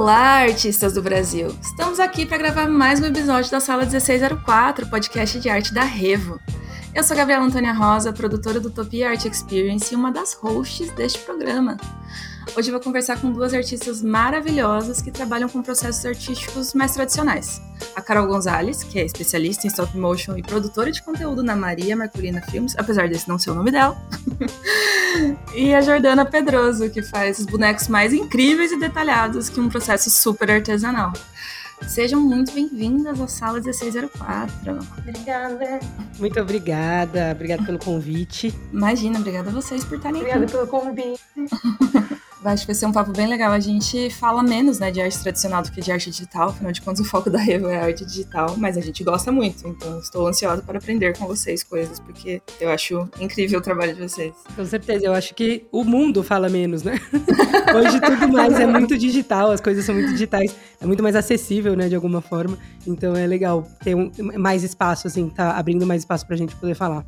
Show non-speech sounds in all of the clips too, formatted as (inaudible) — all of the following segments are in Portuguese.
Olá, artistas do Brasil! Estamos aqui para gravar mais um episódio da Sala 1604, podcast de arte da Revo. Eu sou Gabriela Antônia Rosa, produtora do Utopia Art Experience e uma das hosts deste programa. Hoje eu vou conversar com duas artistas maravilhosas que trabalham com processos artísticos mais tradicionais. A Carol Gonzalez, que é especialista em stop motion e produtora de conteúdo na Maria Marculina Filmes, apesar desse não ser o nome dela. (laughs) e a Jordana Pedroso, que faz os bonecos mais incríveis e detalhados que um processo super artesanal. Sejam muito bem-vindas à sala 1604. Obrigada. Muito obrigada. Obrigada pelo convite. Imagina, obrigada a vocês por estarem obrigada aqui. Obrigada pelo convite. (laughs) Acho que vai ser um papo bem legal. A gente fala menos né, de arte tradicional do que de arte digital, afinal de contas o foco (laughs) da Revo é a arte digital, mas a gente gosta muito, então estou ansiosa para aprender com vocês coisas, porque eu acho incrível o trabalho de vocês. Com certeza, eu acho que o mundo fala menos, né? (laughs) Hoje tudo mais é muito digital, as coisas são muito digitais, é muito mais acessível, né, de alguma forma, então é legal ter um, mais espaço, assim, tá abrindo mais espaço para a gente poder falar.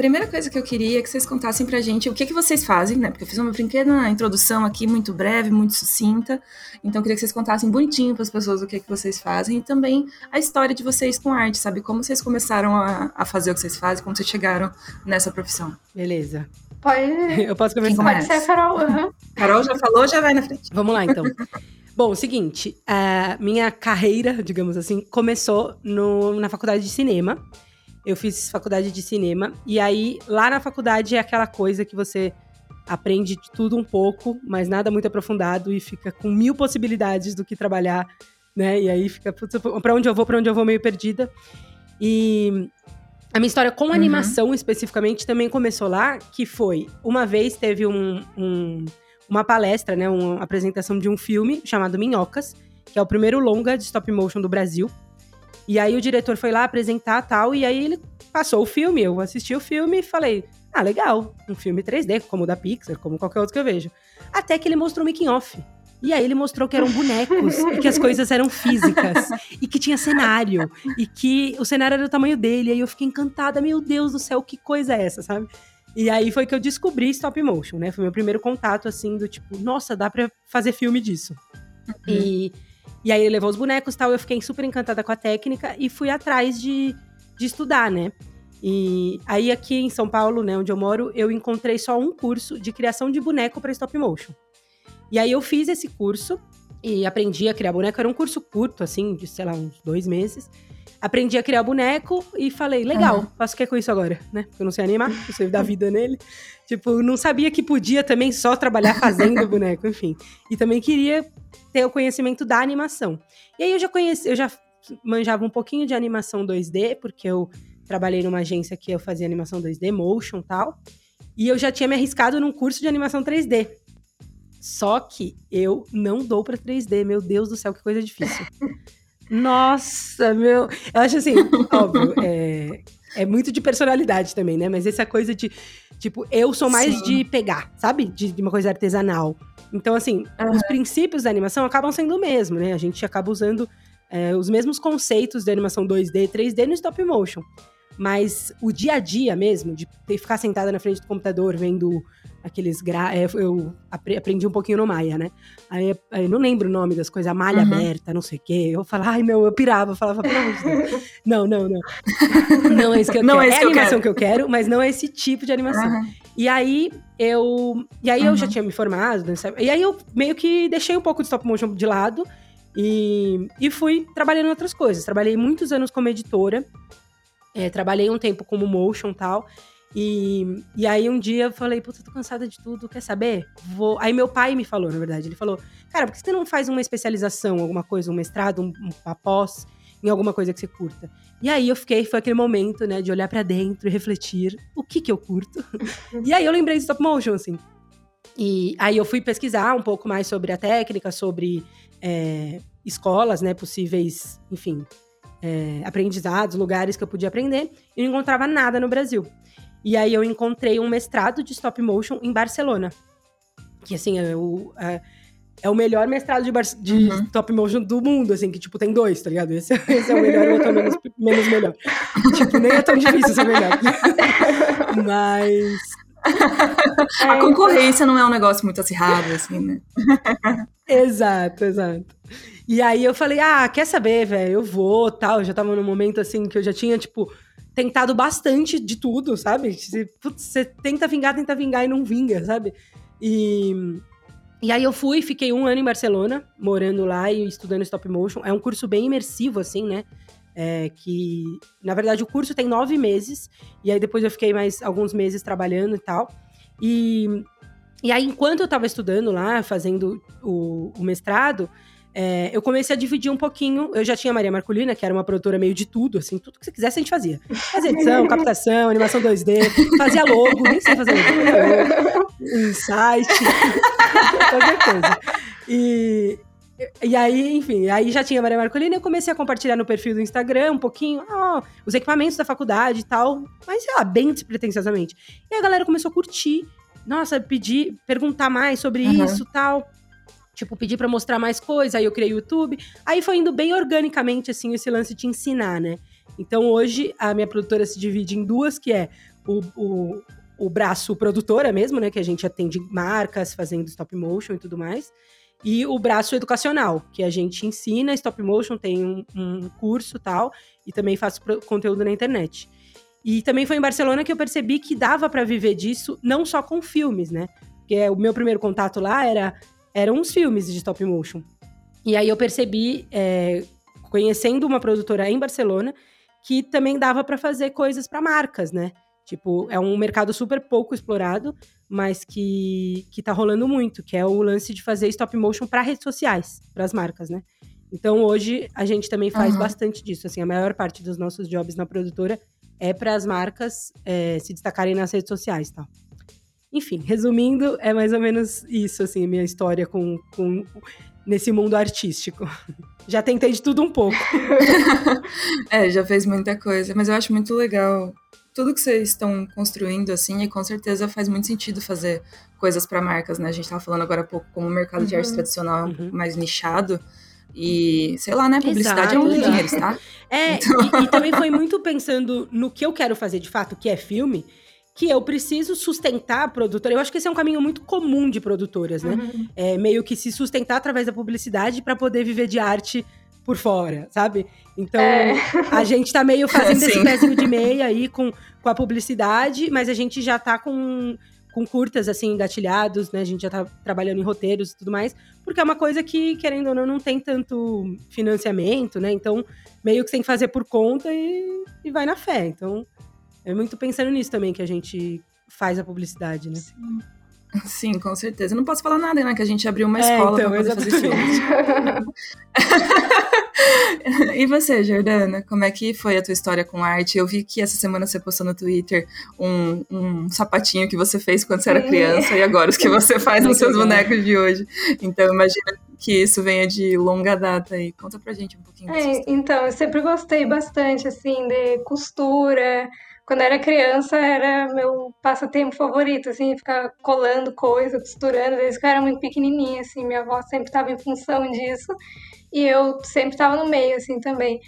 Primeira coisa que eu queria é que vocês contassem pra gente o que, que vocês fazem, né? Porque eu fiz uma pequena introdução aqui, muito breve, muito sucinta. Então eu queria que vocês contassem bonitinho para as pessoas o que, que vocês fazem e também a história de vocês com arte, sabe? Como vocês começaram a, a fazer o que vocês fazem, como vocês chegaram nessa profissão. Beleza. Pode. (laughs) Eu posso começar? Pode ser, Carol. Uhum. Carol já falou, já vai na frente. Vamos lá, então. (laughs) Bom, o seguinte, a minha carreira, digamos assim, começou no, na faculdade de cinema eu fiz faculdade de cinema. E aí, lá na faculdade é aquela coisa que você aprende de tudo um pouco, mas nada muito aprofundado e fica com mil possibilidades do que trabalhar, né? E aí fica, para onde eu vou, para onde eu vou meio perdida. E a minha história com uhum. animação especificamente também começou lá, que foi uma vez teve um, um, uma palestra, né, uma apresentação de um filme chamado Minhocas, que é o primeiro longa de stop motion do Brasil. E aí o diretor foi lá apresentar tal, e aí ele passou o filme, eu assisti o filme e falei, ah, legal, um filme 3D, como o da Pixar, como qualquer outro que eu vejo. Até que ele mostrou o making off. E aí ele mostrou que eram bonecos e que as coisas eram físicas e que tinha cenário e que o cenário era do tamanho dele. E aí eu fiquei encantada, meu Deus do céu, que coisa é essa, sabe? E aí foi que eu descobri stop motion, né? Foi meu primeiro contato assim do tipo, nossa, dá para fazer filme disso. Uhum. E e aí ele levou os bonecos e tal, eu fiquei super encantada com a técnica e fui atrás de, de estudar, né? E aí aqui em São Paulo, né, onde eu moro, eu encontrei só um curso de criação de boneco para stop motion. E aí eu fiz esse curso e aprendi a criar boneco. Era um curso curto, assim, de, sei lá, uns dois meses. Aprendi a criar boneco e falei, legal, uhum. faço o que com isso agora, né? Porque eu não sei animar, eu sei dar vida nele. (laughs) Tipo, não sabia que podia também só trabalhar fazendo boneco, enfim. E também queria ter o conhecimento da animação. E aí eu já conheci, eu já manjava um pouquinho de animação 2D, porque eu trabalhei numa agência que eu fazia animação 2D, motion tal. E eu já tinha me arriscado num curso de animação 3D. Só que eu não dou para 3D, meu Deus do céu, que coisa difícil. (laughs) Nossa, meu. Eu acho assim, óbvio, é, é muito de personalidade também, né? Mas essa coisa de, tipo, eu sou mais Sim. de pegar, sabe? De, de, uma coisa artesanal. Então, assim, uhum. os princípios da animação acabam sendo o mesmo, né? A gente acaba usando é, os mesmos conceitos de animação 2D, 3D no stop motion. Mas o dia a dia mesmo, de ter, ficar sentada na frente do computador vendo aqueles gra... É, eu aprendi um pouquinho no Maia, né? Aí eu não lembro o nome das coisas, a malha uhum. aberta, não sei o quê. Eu falava, ai meu, eu pirava, eu falava, pelo amor de Deus. (laughs) Não, não, não. Não é isso que eu não quero. É, é a animação que eu, que eu, quero, mas não é esse tipo de animação. Uhum. E aí eu. E aí uhum. eu já tinha me formado, né, e aí eu meio que deixei um pouco de stop motion de lado e, e fui trabalhando em outras coisas. Trabalhei muitos anos como editora. É, trabalhei um tempo como motion e tal. E, e aí um dia eu falei, puta, tô cansada de tudo, quer saber? Vou. Aí meu pai me falou, na verdade, ele falou, cara, por que você não faz uma especialização, alguma coisa, um mestrado, um, uma pós, em alguma coisa que você curta? E aí eu fiquei, foi aquele momento, né, de olhar para dentro e refletir o que que eu curto. (laughs) e aí eu lembrei de stop motion, assim. E aí eu fui pesquisar um pouco mais sobre a técnica, sobre é, escolas, né, possíveis, enfim, é, aprendizados, lugares que eu podia aprender, e não encontrava nada no Brasil. E aí eu encontrei um mestrado de stop motion em Barcelona. Que assim, é o, é, é o melhor mestrado de, de uhum. stop motion do mundo, assim, que tipo, tem dois, tá ligado? Esse, (laughs) esse é o melhor e o outro é menos, menos melhor. tipo, nem é tão difícil ser melhor. (laughs) Mas. (laughs) a é, concorrência não é um negócio muito acirrado, assim, né? exato, exato. E aí eu falei, ah, quer saber, velho, eu vou, tal. Eu já tava num momento, assim, que eu já tinha, tipo, tentado bastante de tudo, sabe? Você, putz, você tenta vingar, tenta vingar e não vinga, sabe? E, e aí eu fui, fiquei um ano em Barcelona, morando lá e estudando stop motion. É um curso bem imersivo, assim, né? É, que, na verdade, o curso tem nove meses, e aí depois eu fiquei mais alguns meses trabalhando e tal. E, e aí, enquanto eu estava estudando lá, fazendo o, o mestrado, é, eu comecei a dividir um pouquinho. Eu já tinha a Maria Marculina, que era uma produtora meio de tudo, assim, tudo que você quisesse a gente fazia. Fazia edição, (laughs) captação, animação 2D, fazia logo, nem sei fazer logo, (laughs) um site, (laughs) qualquer coisa. E, e aí, enfim, aí já tinha a Maria Marcolina, eu comecei a compartilhar no perfil do Instagram um pouquinho, ó, os equipamentos da faculdade e tal, mas sei lá, bem despretensiosamente. E a galera começou a curtir, nossa, pedir, perguntar mais sobre uhum. isso tal. Tipo, pedir para mostrar mais coisa, aí eu criei o YouTube. Aí foi indo bem organicamente, assim, esse lance de ensinar, né? Então hoje a minha produtora se divide em duas, que é o, o, o braço produtora mesmo, né? Que a gente atende marcas, fazendo stop motion e tudo mais. E o braço educacional, que a gente ensina stop motion, tem um, um curso tal, e também faço conteúdo na internet. E também foi em Barcelona que eu percebi que dava para viver disso, não só com filmes, né? Porque o meu primeiro contato lá era eram uns filmes de stop motion. E aí eu percebi, é, conhecendo uma produtora em Barcelona, que também dava para fazer coisas para marcas, né? Tipo, é um mercado super pouco explorado, mas que, que tá rolando muito, que é o lance de fazer stop motion para redes sociais, para as marcas, né? Então hoje a gente também faz uhum. bastante disso. Assim, a maior parte dos nossos jobs na produtora é para as marcas é, se destacarem nas redes sociais, tal. Enfim, resumindo, é mais ou menos isso, assim, minha história com, com nesse mundo artístico. (laughs) Já tentei de tudo um pouco. (laughs) é, já fez muita coisa, mas eu acho muito legal tudo que vocês estão construindo, assim, e com certeza faz muito sentido fazer coisas para marcas, né? A gente tava falando agora há pouco como o mercado uhum, de arte tradicional uhum. mais nichado. E, sei lá, né? Publicidade exato, é um dinheiro, tá? (laughs) É, então... e, e também foi muito pensando no que eu quero fazer de fato, que é filme que eu preciso sustentar a produtora. Eu acho que esse é um caminho muito comum de produtoras, né? Uhum. É meio que se sustentar através da publicidade para poder viver de arte por fora, sabe? Então, é. a gente tá meio (laughs) fazendo esse pezinho de meia aí com, com a publicidade, mas a gente já tá com, com curtas, assim, engatilhados, né? A gente já tá trabalhando em roteiros e tudo mais, porque é uma coisa que, querendo ou não, não tem tanto financiamento, né? Então, meio que tem que fazer por conta e, e vai na fé. Então, é muito pensando nisso também que a gente faz a publicidade, né? Sim. Sim, com certeza. Eu não posso falar nada, né? Que a gente abriu uma é, escola então, poder fazer filmes. e você, Jordana, como é que foi a tua história com arte? Eu vi que essa semana você postou no Twitter um, um sapatinho que você fez quando você era criança e agora os que você (laughs) faz nos seus bonecos de hoje. Então, imagina que isso venha de longa data aí. Conta pra gente um pouquinho. É, então, eu sempre gostei bastante, assim, de costura, quando era criança era meu passatempo favorito, assim, ficar colando coisa, costurando, desde que eu era muito pequenininha, assim, minha avó sempre estava em função disso e eu sempre estava no meio, assim, também.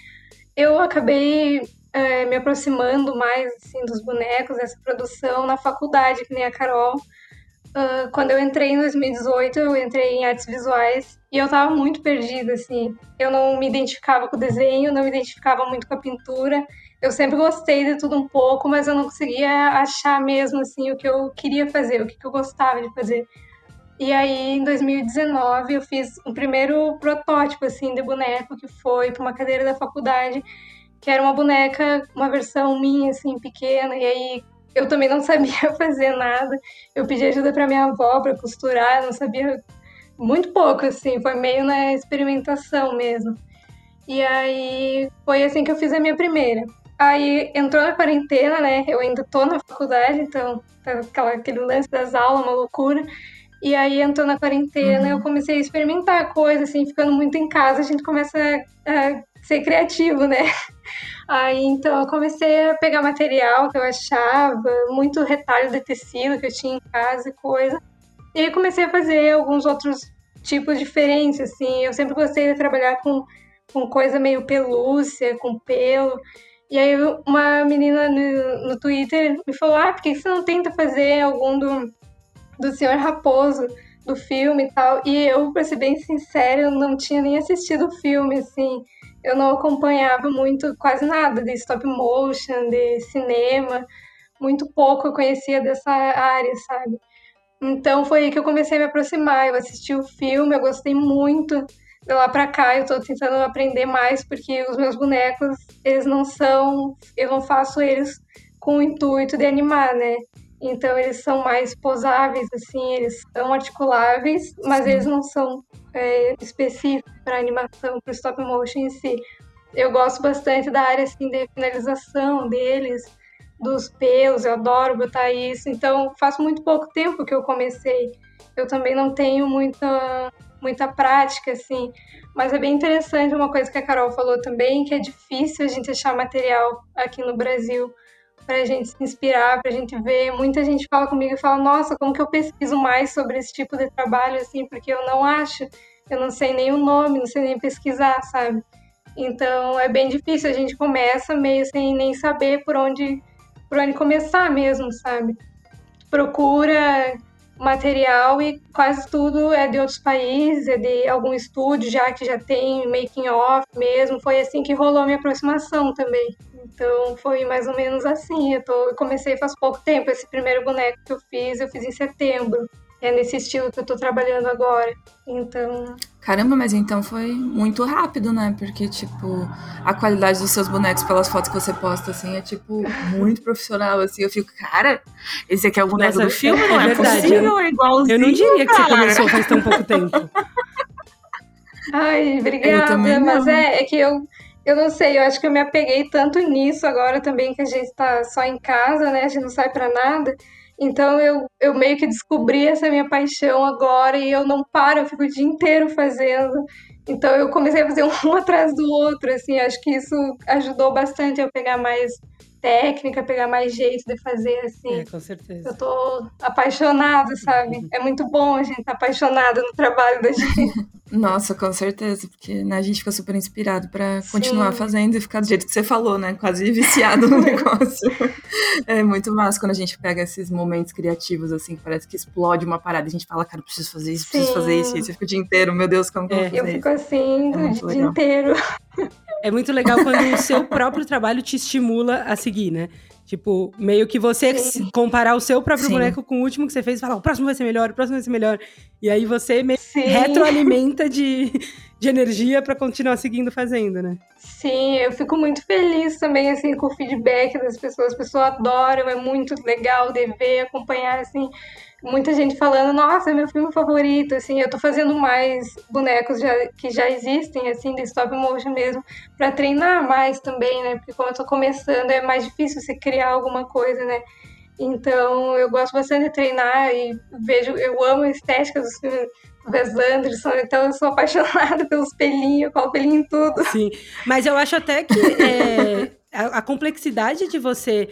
Eu acabei é, me aproximando mais, assim, dos bonecos, dessa produção na faculdade, que nem a Carol. Uh, quando eu entrei em 2018, eu entrei em artes visuais e eu tava muito perdida, assim. Eu não me identificava com o desenho, não me identificava muito com a pintura eu sempre gostei de tudo um pouco, mas eu não conseguia achar mesmo assim o que eu queria fazer, o que eu gostava de fazer. E aí, em 2019, eu fiz um primeiro protótipo assim de boneco que foi para uma cadeira da faculdade, que era uma boneca, uma versão minha assim pequena. E aí eu também não (laughs) sabia fazer nada. Eu pedi ajuda para minha avó para costurar, não sabia muito pouco assim, foi meio na experimentação mesmo. E aí foi assim que eu fiz a minha primeira. Aí entrou na quarentena, né? Eu ainda tô na faculdade, então tá aquela, aquele lance das aulas, uma loucura. E aí entrou na quarentena, uhum. eu comecei a experimentar coisas, assim, ficando muito em casa, a gente começa a, a ser criativo, né? (laughs) Aí então eu comecei a pegar material que eu achava, muito retalho de tecido que eu tinha em casa e coisa. E aí comecei a fazer alguns outros tipos diferentes, assim. Eu sempre gostei de trabalhar com, com coisa meio pelúcia, com pelo. E aí uma menina no, no Twitter me falou, ah, por que você não tenta fazer algum do, do Senhor Raposo, do filme e tal? E eu, pra ser bem sincera, eu não tinha nem assistido o filme, assim. Eu não acompanhava muito, quase nada de stop motion, de cinema. Muito pouco eu conhecia dessa área, sabe? Então foi aí que eu comecei a me aproximar. Eu assisti o filme, eu gostei muito. De lá pra cá eu tô tentando aprender mais, porque os meus bonecos, eles não são. Eu não faço eles com o intuito de animar, né? Então eles são mais posáveis, assim, eles são articuláveis, mas Sim. eles não são é, específicos para animação, para stop motion em si. Eu gosto bastante da área assim de finalização deles, dos pelos, eu adoro botar isso. Então, faz muito pouco tempo que eu comecei. Eu também não tenho muita, muita prática, assim. Mas é bem interessante uma coisa que a Carol falou também, que é difícil a gente achar material aqui no Brasil para a gente se inspirar, para a gente ver. Muita gente fala comigo e fala: Nossa, como que eu pesquiso mais sobre esse tipo de trabalho, assim, porque eu não acho, eu não sei nem o nome, não sei nem pesquisar, sabe? Então é bem difícil. A gente começa meio sem nem saber por onde por onde começar mesmo, sabe? Procura material e quase tudo é de outros países, é de algum estúdio já que já tem making off mesmo. Foi assim que rolou a minha aproximação também. Então foi mais ou menos assim. Eu, tô, eu comecei faz pouco tempo. Esse primeiro boneco que eu fiz, eu fiz em setembro é nesse estilo que eu tô trabalhando agora. Então. Caramba, mas então foi muito rápido, né? Porque, tipo, a qualidade dos seus bonecos pelas fotos que você posta, assim, é, tipo, muito profissional, assim. Eu fico, cara, esse aqui é o boneco Nossa, do filme, é, não é, é verdade, possível, é igualzinho, Eu não diria cara. que você começou faz tão pouco tempo. Ai, obrigada. Mas é, é que eu, eu não sei, eu acho que eu me apeguei tanto nisso agora também, que a gente tá só em casa, né? A gente não sai pra nada. Então eu, eu meio que descobri essa minha paixão agora e eu não paro, eu fico o dia inteiro fazendo. Então eu comecei a fazer um (laughs) atrás do outro, assim, acho que isso ajudou bastante a pegar mais técnica, pegar mais jeito de fazer, assim. É, com certeza. Eu tô apaixonada, sabe? É muito bom a gente estar tá apaixonada no trabalho da gente. (laughs) Nossa, com certeza, porque né, a gente fica super inspirado para continuar fazendo e ficar do jeito que você falou, né? Quase viciado no (laughs) negócio. é muito massa quando a gente pega esses momentos criativos, assim, que parece que explode uma parada e a gente fala, cara, preciso fazer isso, preciso Sim. fazer isso, e você fica o dia inteiro, meu Deus, como que é. eu vou fazer Eu fico assim, é o dia inteiro. (laughs) É muito legal quando o seu próprio trabalho te estimula a seguir, né? Tipo, meio que você Sim. comparar o seu próprio Sim. boneco com o último que você fez e falar, o próximo vai ser melhor, o próximo vai ser melhor. E aí você meio Sim. retroalimenta de, de energia para continuar seguindo fazendo, né? Sim, eu fico muito feliz também, assim, com o feedback das pessoas. As pessoas adoram, é muito legal de ver, acompanhar, assim muita gente falando, nossa, é meu filme favorito, assim, eu tô fazendo mais bonecos já, que já existem, assim, de stop motion mesmo, para treinar mais também, né, porque como eu tô começando é mais difícil você criar alguma coisa, né, então eu gosto bastante de treinar e vejo, eu amo a estética dos filmes do Wes Anderson, então eu sou (laughs) apaixonada pelos pelinhos, com o pelinho em tudo. Sim, mas eu acho até que é, a, a complexidade de você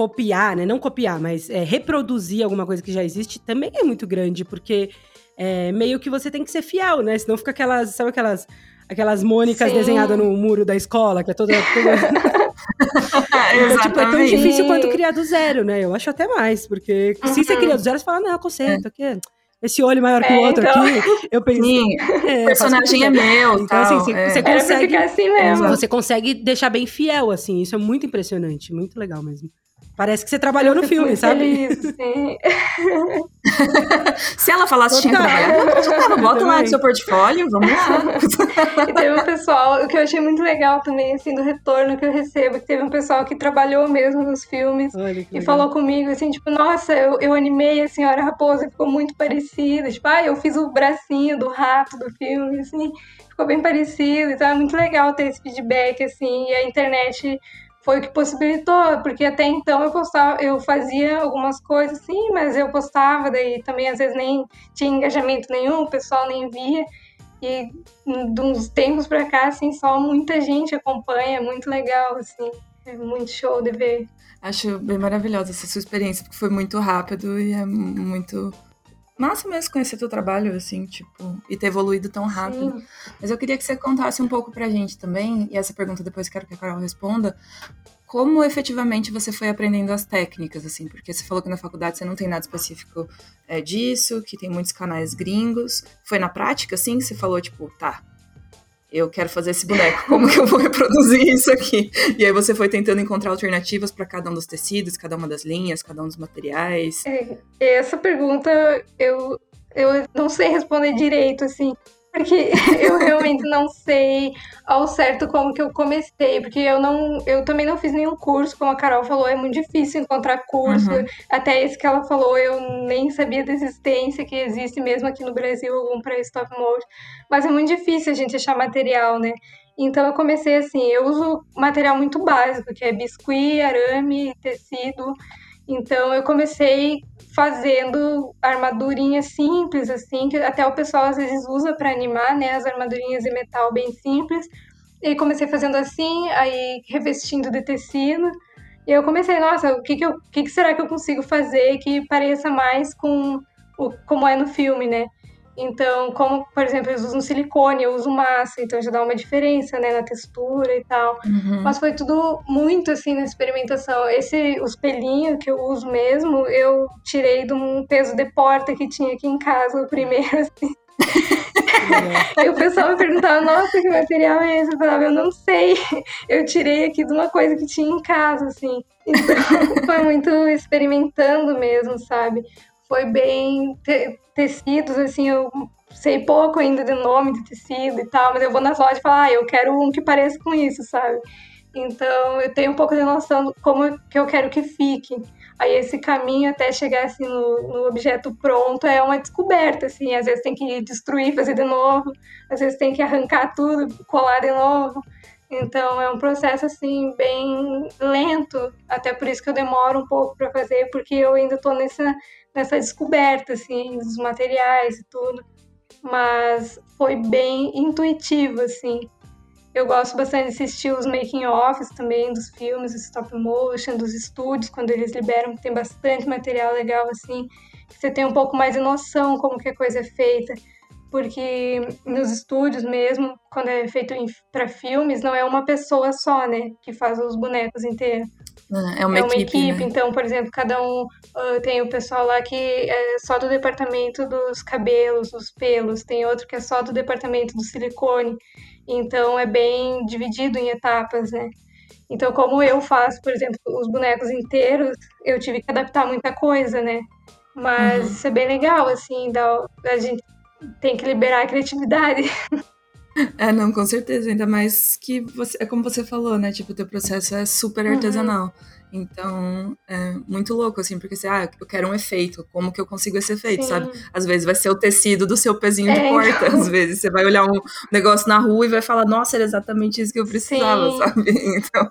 copiar, né? Não copiar, mas é, reproduzir alguma coisa que já existe também é muito grande, porque é, meio que você tem que ser fiel, né? Senão fica aquelas, sabe aquelas, aquelas Mônicas desenhadas no muro da escola, que é toda. toda... (laughs) (laughs) então, tipo, é tão difícil quanto criar do zero, né? Eu acho até mais, porque uhum. se você cria do zero, você fala, não, conserta, aqui. É esse olho maior que o é, outro então... aqui. Eu pensei. Sim, (laughs) é, personagem é meu. Então, tal, assim, é. você consegue. Assim mesmo. Você consegue deixar bem fiel, assim. Isso é muito impressionante, muito legal mesmo. Parece que você trabalhou no filme, sabe? Feliz, sim. (laughs) Se ela falasse que tinha trabalhado, bota lá no seu portfólio, vamos lá. (laughs) e teve um pessoal, o que eu achei muito legal também, assim, do retorno que eu recebo, que teve um pessoal que trabalhou mesmo nos filmes e legal. falou comigo, assim, tipo, nossa, eu, eu animei a Senhora Raposa, ficou muito parecida. Tipo, ah, eu fiz o bracinho do rato do filme, assim, ficou bem parecido. Então é muito legal ter esse feedback, assim, e a internet foi o que possibilitou, porque até então eu postava, eu fazia algumas coisas sim, mas eu postava, daí também às vezes nem tinha engajamento nenhum, o pessoal nem via. E de uns tempos pra cá, assim, só muita gente acompanha, é muito legal, assim, é muito show de ver. Acho bem maravilhosa essa sua experiência, porque foi muito rápido e é muito massa mesmo conhecer teu trabalho, assim, tipo, e ter evoluído tão rápido. Sim. Mas eu queria que você contasse um pouco pra gente também, e essa pergunta depois quero que a Carol responda, como efetivamente você foi aprendendo as técnicas, assim? Porque você falou que na faculdade você não tem nada específico é, disso, que tem muitos canais gringos. Foi na prática, assim, que você falou, tipo, tá, eu quero fazer esse boneco, como que eu vou reproduzir isso aqui? E aí você foi tentando encontrar alternativas para cada um dos tecidos, cada uma das linhas, cada um dos materiais. É, essa pergunta eu, eu não sei responder direito, assim porque (laughs) eu realmente não sei ao certo como que eu comecei, porque eu não, eu também não fiz nenhum curso, como a Carol falou, é muito difícil encontrar curso. Uhum. Até esse que ela falou, eu nem sabia da existência que existe mesmo aqui no Brasil algum para stop motion, mas é muito difícil a gente achar material, né? Então eu comecei assim, eu uso material muito básico, que é biscuit, arame, tecido. Então eu comecei fazendo armadurinhas simples, assim, que até o pessoal às vezes usa para animar, né? As armadurinhas de metal bem simples. E comecei fazendo assim, aí revestindo de tecido. E eu comecei, nossa, o que, que, eu, que, que será que eu consigo fazer que pareça mais com o, como é no filme, né? Então, como, por exemplo, eles usam silicone, eu uso massa, então já dá uma diferença, né, na textura e tal. Uhum. Mas foi tudo muito, assim, na experimentação. Esse, os pelinhos que eu uso mesmo, eu tirei de um peso de porta que tinha aqui em casa, o primeiro, assim. (laughs) Aí o pessoal me perguntava, nossa, que material é esse? Eu falava, eu não sei. Eu tirei aqui de uma coisa que tinha em casa, assim. Então, (laughs) foi muito experimentando mesmo, sabe? Foi bem tecidos, assim, eu sei pouco ainda do nome de tecido e tal, mas eu vou nas lojas e falo, ah, eu quero um que pareça com isso, sabe? Então eu tenho um pouco de noção de como que eu quero que fique. Aí esse caminho até chegar assim no, no, objeto pronto é uma descoberta, assim, às vezes tem que destruir, fazer de novo, às vezes tem que arrancar tudo, colar de novo. Então é um processo assim bem lento, até por isso que eu demoro um pouco para fazer, porque eu ainda estou nessa nessa descoberta, assim, dos materiais e tudo. Mas foi bem intuitivo, assim. Eu gosto bastante de assistir os making-offs também dos filmes, stop motion, dos estúdios, quando eles liberam, tem bastante material legal, assim. Você tem um pouco mais de noção como que a coisa é feita. Porque nos estúdios mesmo, quando é feito para filmes, não é uma pessoa só, né, que faz os bonecos inteiros. É uma, é uma equipe, equipe né? então, por exemplo, cada um uh, tem o pessoal lá que é só do departamento dos cabelos, dos pelos, tem outro que é só do departamento do silicone. Então é bem dividido em etapas, né? Então, como eu faço, por exemplo, os bonecos inteiros, eu tive que adaptar muita coisa, né? Mas uhum. isso é bem legal, assim, da, a gente tem que liberar a criatividade. (laughs) É, não, com certeza. Ainda mais que você, é como você falou, né? Tipo, o teu processo é super uhum. artesanal. Uhum. Então, é muito louco, assim, porque você, ah, eu quero um efeito, como que eu consigo esse efeito, Sim. sabe? Às vezes vai ser o tecido do seu pezinho de é, porta, então... às vezes você vai olhar um negócio na rua e vai falar, nossa, era exatamente isso que eu precisava, Sim. sabe? (laughs) Então,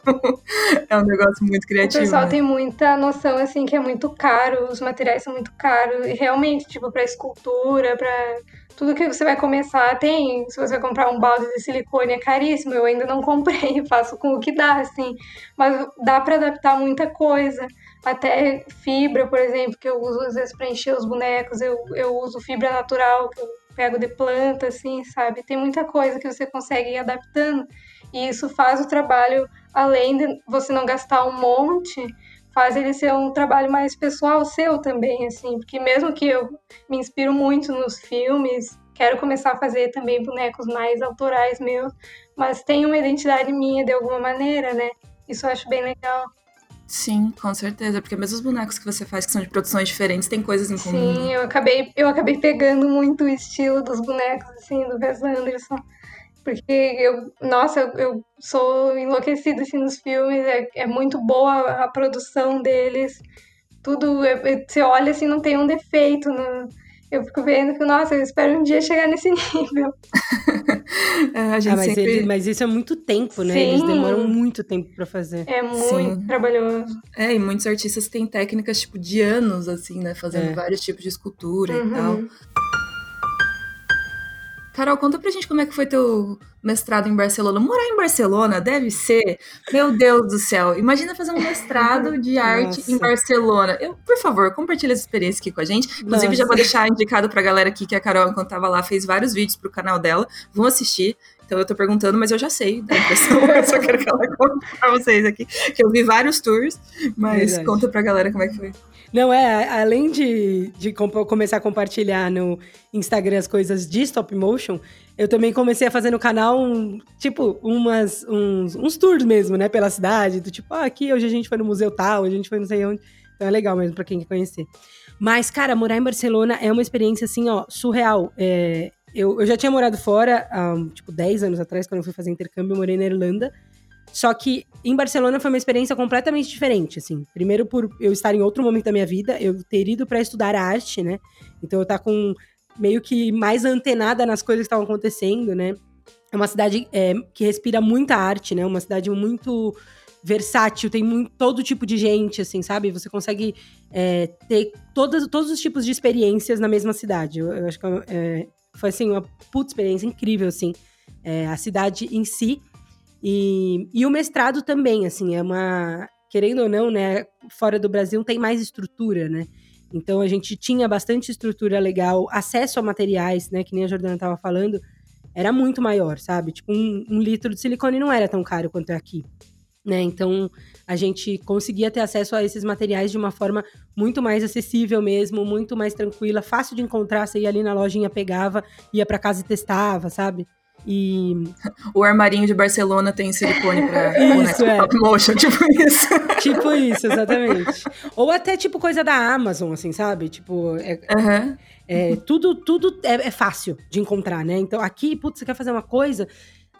é um negócio muito criativo. O pessoal né? tem muita noção, assim, que é muito caro, os materiais são muito caros, e realmente, tipo, pra escultura, pra tudo que você vai começar tem. Se você vai comprar um balde de silicone é caríssimo, eu ainda não (laughs) comprei, faço com o que dá, assim. Mas dá para adaptar muita coisa. Até fibra, por exemplo, que eu uso às vezes para encher os bonecos, eu, eu uso fibra natural, que eu pego de planta, assim, sabe? Tem muita coisa que você consegue ir adaptando. E isso faz o trabalho, além de você não gastar um monte, faz ele ser um trabalho mais pessoal seu também, assim, porque mesmo que eu me inspiro muito nos filmes, quero começar a fazer também bonecos mais autorais meus, mas tem uma identidade minha de alguma maneira, né? Isso eu acho bem legal. Sim, com certeza, porque mesmo os bonecos que você faz que são de produções diferentes têm coisas em comum. Sim, eu acabei, eu acabei pegando muito o estilo dos bonecos assim do Wes Anderson. Porque eu, nossa, eu, sou enlouquecida assim nos filmes, é, é muito boa a produção deles. Tudo, é, é, você olha assim, não tem um defeito. No, eu fico vendo que, nossa, eu espero um dia chegar nesse (laughs) nível. (laughs) a gente ah, mas, sempre... ele, mas isso é muito tempo, né? Sim. Eles demoram muito tempo para fazer. É muito Sim. trabalhoso. É, e muitos artistas têm técnicas, tipo, de anos, assim, né? Fazendo é. vários tipos de escultura uhum. e tal. Carol, conta pra gente como é que foi teu mestrado em Barcelona. Morar em Barcelona deve ser, meu Deus do céu. Imagina fazer um mestrado de (laughs) arte Nossa. em Barcelona. Eu, por favor, compartilha essa experiência aqui com a gente. Inclusive, Nossa. já vou deixar indicado pra galera aqui que a Carol, enquanto tava lá, fez vários vídeos pro canal dela. Vão assistir Então eu tô perguntando, mas eu já sei da impressão. (laughs) eu só quero que ela conte pra vocês aqui. Que eu vi vários tours, mas Verdade. conta pra galera como é que foi. Não, é, além de, de começar a compartilhar no Instagram as coisas de stop motion, eu também comecei a fazer no canal, um, tipo, umas, uns, uns tours mesmo, né, pela cidade, do tipo, ah, aqui hoje a gente foi no museu tal, a gente foi não sei onde. Então é legal mesmo pra quem quer conhecer. Mas, cara, morar em Barcelona é uma experiência, assim, ó, surreal. É, eu, eu já tinha morado fora, tipo, 10 anos atrás, quando eu fui fazer intercâmbio, eu morei na Irlanda. Só que em Barcelona foi uma experiência completamente diferente, assim. Primeiro por eu estar em outro momento da minha vida, eu ter ido para estudar arte, né? Então eu tá com meio que mais antenada nas coisas que estavam acontecendo, né? É uma cidade é, que respira muita arte, né? Uma cidade muito versátil, tem muito, todo tipo de gente, assim, sabe? Você consegue é, ter todos, todos os tipos de experiências na mesma cidade. Eu, eu acho que é, foi, assim, uma puta experiência incrível, assim. É, a cidade em si e, e o mestrado também, assim, é uma. Querendo ou não, né? Fora do Brasil tem mais estrutura, né? Então a gente tinha bastante estrutura legal, acesso a materiais, né? Que nem a Jordana estava falando, era muito maior, sabe? Tipo, um, um, litro de silicone não era tão caro quanto é aqui. Né? Então a gente conseguia ter acesso a esses materiais de uma forma muito mais acessível mesmo, muito mais tranquila, fácil de encontrar. Você ia ali na lojinha, pegava, ia para casa e testava, sabe? E o armarinho de Barcelona tem silicone para (laughs) isso, é. stop motion, tipo isso. Tipo isso, exatamente. Ou até tipo coisa da Amazon, assim, sabe? Tipo, é, uhum. é tudo, tudo é, é, fácil de encontrar, né? Então aqui, putz, você quer fazer uma coisa,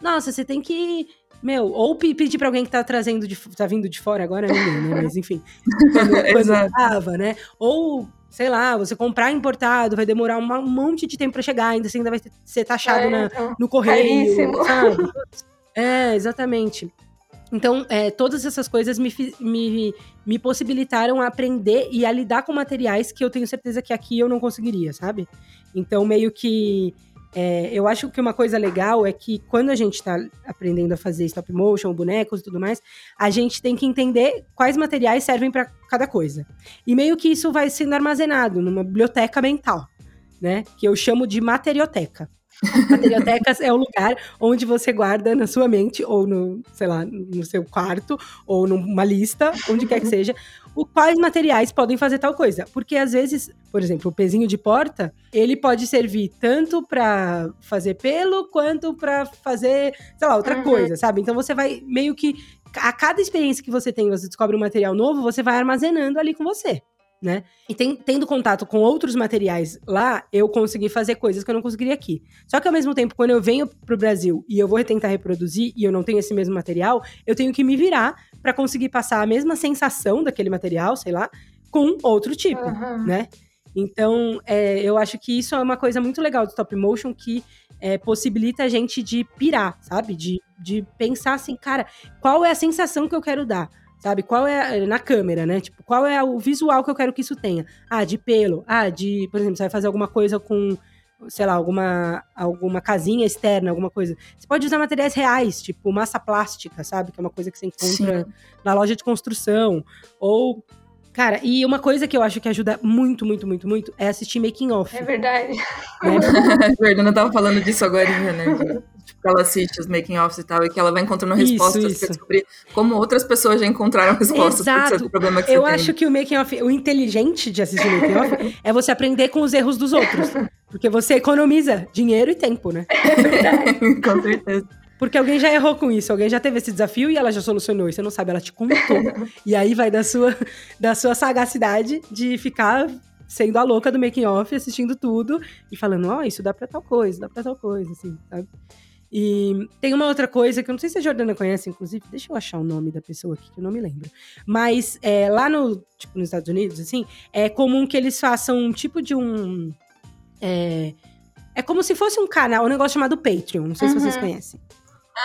nossa, você tem que meu, ou pedir pra alguém que tá trazendo, de, tá vindo de fora agora, ninguém, né? Mas enfim, (laughs) quando, quando tava, né? Ou sei lá, você comprar importado vai demorar um monte de tempo para chegar, ainda assim ainda vai ser taxado é, na, então, no correio? (laughs) É, exatamente. Então, é, todas essas coisas me, me, me possibilitaram a aprender e a lidar com materiais que eu tenho certeza que aqui eu não conseguiria, sabe? Então, meio que é, eu acho que uma coisa legal é que quando a gente está aprendendo a fazer stop motion, bonecos e tudo mais, a gente tem que entender quais materiais servem para cada coisa. E meio que isso vai sendo armazenado numa biblioteca mental, né? Que eu chamo de materioteca. Materiotecas é o lugar onde você guarda na sua mente, ou no, sei lá, no seu quarto, ou numa lista, onde quer que seja, o, quais materiais podem fazer tal coisa. Porque às vezes, por exemplo, o pezinho de porta, ele pode servir tanto para fazer pelo quanto para fazer, sei lá, outra uhum. coisa, sabe? Então você vai meio que a cada experiência que você tem, você descobre um material novo, você vai armazenando ali com você né? E tem, tendo contato com outros materiais lá, eu consegui fazer coisas que eu não conseguiria aqui. Só que ao mesmo tempo, quando eu venho pro Brasil e eu vou tentar reproduzir e eu não tenho esse mesmo material, eu tenho que me virar para conseguir passar a mesma sensação daquele material, sei lá, com outro tipo, uhum. né? Então, é, eu acho que isso é uma coisa muito legal do stop motion que é, possibilita a gente de pirar, sabe? De, de pensar assim, cara, qual é a sensação que eu quero dar? Sabe? Qual é. Na câmera, né? Tipo, qual é o visual que eu quero que isso tenha? Ah, de pelo. Ah, de. Por exemplo, você vai fazer alguma coisa com. Sei lá, alguma, alguma casinha externa, alguma coisa. Você pode usar materiais reais, tipo massa plástica, sabe? Que é uma coisa que você encontra Sim. na loja de construção. Ou Cara, e uma coisa que eu acho que ajuda muito, muito, muito, muito é assistir making off. É verdade. É (laughs) verdade, eu tava falando disso agora, né? Que ela assiste os making offs e tal, e que ela vai encontrando respostas isso, isso. pra descobrir como outras pessoas já encontraram (laughs) respostas Exato. pro problema que Eu acho tem. que o making off, o inteligente de assistir making off (laughs) é você aprender com os erros dos outros. Porque você economiza dinheiro e tempo, né? É (laughs) verdade. com certeza. Porque alguém já errou com isso, alguém já teve esse desafio e ela já solucionou. E você não sabe, ela te contou. e aí vai da sua, da sua sagacidade de ficar sendo a louca do making off, assistindo tudo e falando, ó, oh, isso dá pra tal coisa, dá pra tal coisa, assim, sabe? E tem uma outra coisa que eu não sei se a Jordana conhece, inclusive, deixa eu achar o nome da pessoa aqui, que eu não me lembro. Mas é, lá no, tipo, nos Estados Unidos, assim, é comum que eles façam um tipo de um. É, é como se fosse um canal, um negócio chamado Patreon, não sei uhum. se vocês uhum. conhecem.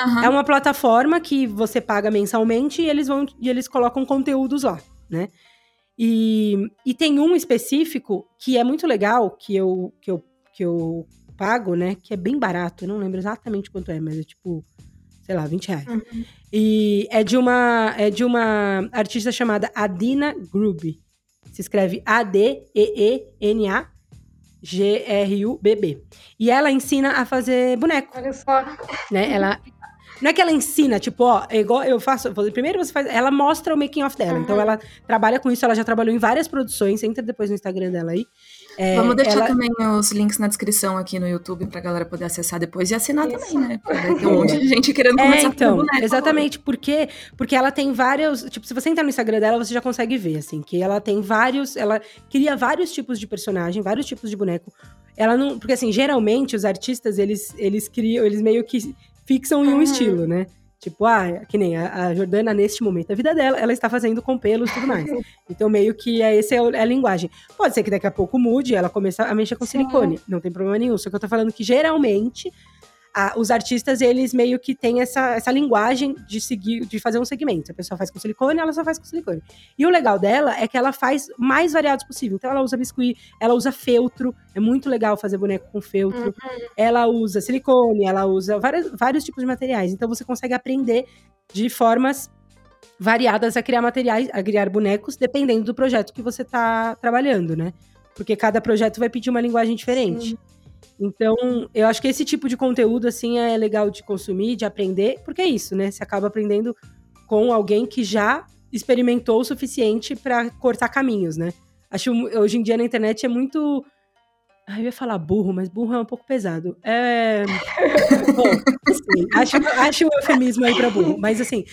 Uhum. É uma plataforma que você paga mensalmente e eles vão e eles colocam conteúdos lá, né? E, e tem um específico que é muito legal, que eu, que eu, que eu pago, né? Que é bem barato, eu não lembro exatamente quanto é, mas é tipo, sei lá, 20 reais. Uhum. E é de uma é de uma artista chamada Adina Grube. Se escreve A-D-E-E-N-A G-R-U-B-B. E ela ensina a fazer boneco. Olha só. Né? Ela. Não é que ela ensina, tipo, ó, é igual eu faço. Primeiro você faz. Ela mostra o making of dela. Uhum. Então ela trabalha com isso, ela já trabalhou em várias produções. Entra depois no Instagram dela aí. É, Vamos deixar ela- também os links na descrição aqui no YouTube pra galera poder acessar depois e assinar Isso. também, né? Porque ter um monte de gente querendo É, começar então, a fazer boneco. exatamente, porque porque ela tem vários, tipo, se você entrar no Instagram dela, você já consegue ver assim, que ela tem vários, ela cria vários tipos de personagem, vários tipos de boneco. Ela não, porque assim, geralmente os artistas, eles eles criam, eles meio que fixam em um Uhum. estilo, né? Tipo, ah, que nem a, a Jordana, neste momento da vida dela, ela está fazendo com pelos e tudo mais. (laughs) Então, meio que é, esse é, é a linguagem. Pode ser que daqui a pouco mude, ela comece a mexer com Sim. silicone. Não tem problema nenhum. Só que eu tô falando que, geralmente, a- os artistas, eles meio que têm essa, essa linguagem de seguir, de fazer um segmento. A pessoa faz com silicone, ela só faz com silicone. E o legal dela é que ela faz mais variados possível. Então, ela usa biscuit, ela usa feltro. É muito legal fazer boneco com feltro. Ela usa silicone, ela usa várias, vários tipos de materiais. Então, você consegue aprender de formas variadas a criar materiais, a criar bonecos, dependendo do projeto que você tá trabalhando, né? Porque cada projeto vai pedir uma linguagem diferente. Sim. Então, eu acho que esse tipo de conteúdo, assim, é legal de consumir, de aprender, porque é isso, né? Você acaba aprendendo com alguém que já experimentou o suficiente pra cortar caminhos, né? Acho hoje em dia na internet é muito. Eu ia falar burro, mas burro é um pouco pesado. É. (laughs) Bom, assim, acho, acho o eufemismo aí pra burro, mas assim,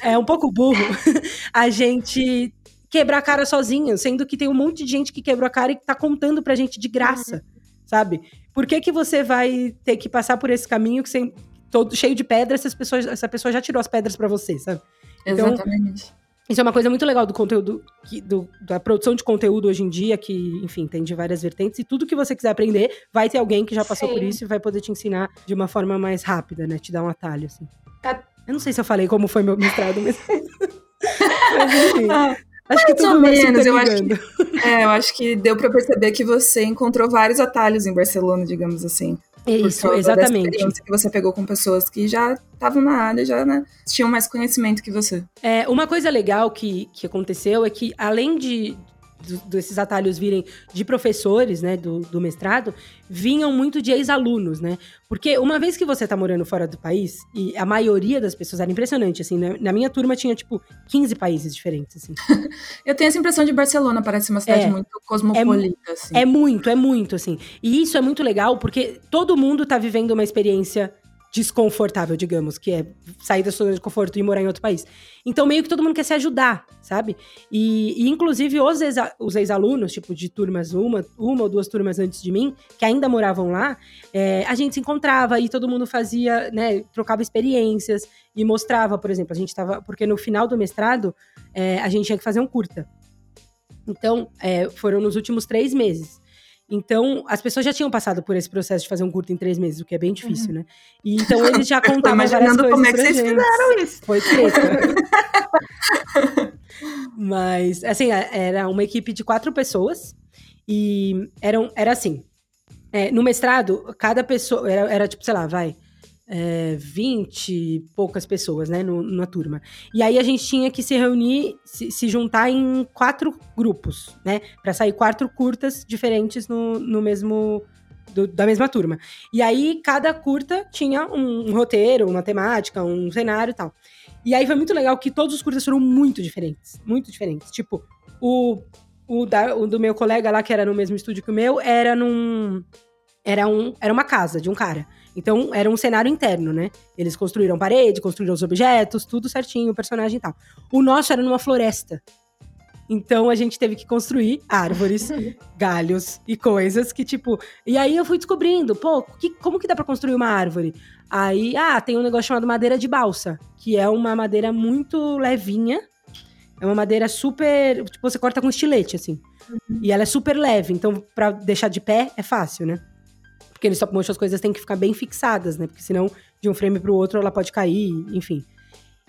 é um pouco burro (laughs) a gente quebrar a cara sozinho, sendo que tem um monte de gente que quebrou a cara e tá contando pra gente de graça, sabe? Por que, que você vai ter que passar por esse caminho que sem, todo cheio de pedras, essas pessoas, essa pessoa já tirou as pedras pra você, sabe? Então, Exatamente. Isso é uma coisa muito legal do conteúdo, que- do- da produção de conteúdo hoje em dia, que, enfim, tem de várias vertentes. E tudo que você quiser aprender, vai ter alguém que já passou Sim. por isso e vai poder te ensinar de uma forma mais rápida, né? Te dar um atalho, assim. Tá. Eu não sei se eu falei como foi meu mestrado, mas. (laughs) mas enfim. (laughs) Ah, Acho que mais ou vai se menos, eu acho que-. É, eu acho que deu pra perceber que você encontrou vários atalhos em Barcelona, digamos assim. É isso, exatamente. experiência que você pegou com pessoas que já estavam na área, já né, tinham mais conhecimento que você. É, uma coisa legal que, que aconteceu é que, além de do- desses atalhos virem de professores, né, do, do mestrado, vinham muito de ex-alunos, né? Porque uma vez que você tá morando fora do país, e a maioria das pessoas era impressionante, assim, né? Na minha turma tinha, tipo, 15 países diferentes, assim. (laughs) Eu tenho essa impressão de Barcelona, parece uma cidade É. muito cosmopolita, assim. É muito, é muito, assim. E isso é muito legal porque todo mundo tá vivendo uma experiência desconfortável, digamos, que é sair da sua zona de conforto e morar em outro país. Então, meio que todo mundo quer se ajudar, sabe? E, e, inclusive, os, exa- os ex-alunos, tipo, de turmas, uma, uma ou duas turmas antes de mim, que ainda moravam lá, é, a gente se encontrava e todo mundo fazia, né, trocava experiências e mostrava, por exemplo, a gente tava. Porque no final do mestrado, é, a gente tinha que fazer um curta. Então, é, foram nos últimos três meses. Então, as pessoas já tinham passado por esse processo de fazer um curto em três meses, o que é bem difícil, né? E então eles já (laughs) tô contavam várias imaginando coisas como é que vocês gente. fizeram isso. Foi treta. (laughs) Mas, assim, a- era uma equipe de quatro pessoas e eram, era assim. é, no mestrado, cada pessoa. Era, era tipo, sei lá, vai. É, 20 e poucas pessoas, né, no, na turma. E aí a gente tinha que se reunir, se, se juntar em quatro grupos, né, Pra sair quatro curtas diferentes no, no mesmo. do- da mesma turma. E aí cada curta tinha um, um roteiro, uma temática, um cenário e tal. E aí foi muito legal que todos os curtas foram muito diferentes. Muito diferentes. Tipo, o, o, da- o do meu colega lá, que era no mesmo estúdio que o meu, era num. Era, um, era uma casa de um cara. Então, era um cenário interno, né? Eles construíram parede, construíram os objetos, tudo certinho, o personagem e tal. O nosso era numa floresta. Então, a gente teve que construir árvores, (laughs) galhos e coisas que, tipo. E aí eu fui descobrindo, pô, que- como que dá pra construir uma árvore? Aí, ah, tem um negócio chamado madeira de balsa, que é uma madeira muito levinha. É uma madeira super. Tipo, você corta com estilete, assim. E ela é super leve, então pra deixar de pé é fácil, né? Porque no stop motion as coisas têm que ficar bem fixadas, né? Porque senão, de um frame pro outro, ela pode cair, enfim.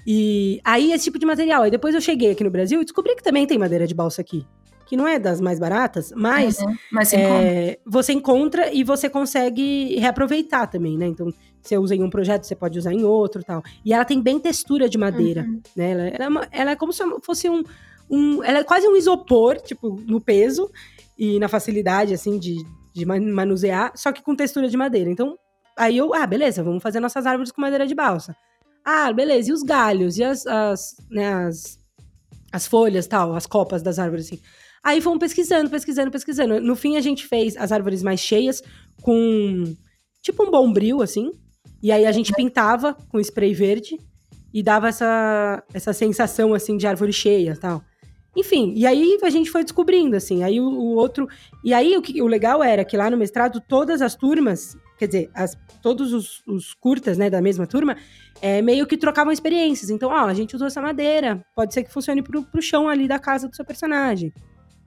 E aí, esse tipo de material. Aí depois eu cheguei aqui no Brasil e descobri que também tem madeira de balsa aqui. Que não é das mais baratas, mas Uhum. Mas se encontra. é, você encontra e você consegue reaproveitar também, né? Então, você usa em um projeto, você pode usar em outro e tal. E ela tem bem textura de madeira, Uhum. né? Ela, ela é uma- ela é como se fosse um, um... Ela é quase um isopor, tipo, no peso e na facilidade, assim, de, de manusear, só que com textura de madeira. Então, aí eu, ah, beleza, vamos fazer nossas árvores com madeira de balsa. Ah, beleza, e os galhos, e as, as, né, as, as folhas tal, as copas das árvores, assim. Aí fomos pesquisando, pesquisando, pesquisando. No fim, a gente fez as árvores mais cheias com tipo um bombril, assim. E aí a gente pintava com spray verde e dava essa, essa sensação, assim, de árvore cheia tal. Enfim, e aí a gente foi descobrindo, assim. Aí o, o outro. E aí o, que, o legal era que lá no mestrado, todas as turmas, quer dizer, as, todos os, os curtas, né, da mesma turma, é, meio que trocavam experiências. Então, ó, a gente usou essa madeira, pode ser que funcione pro, pro chão ali da casa do seu personagem.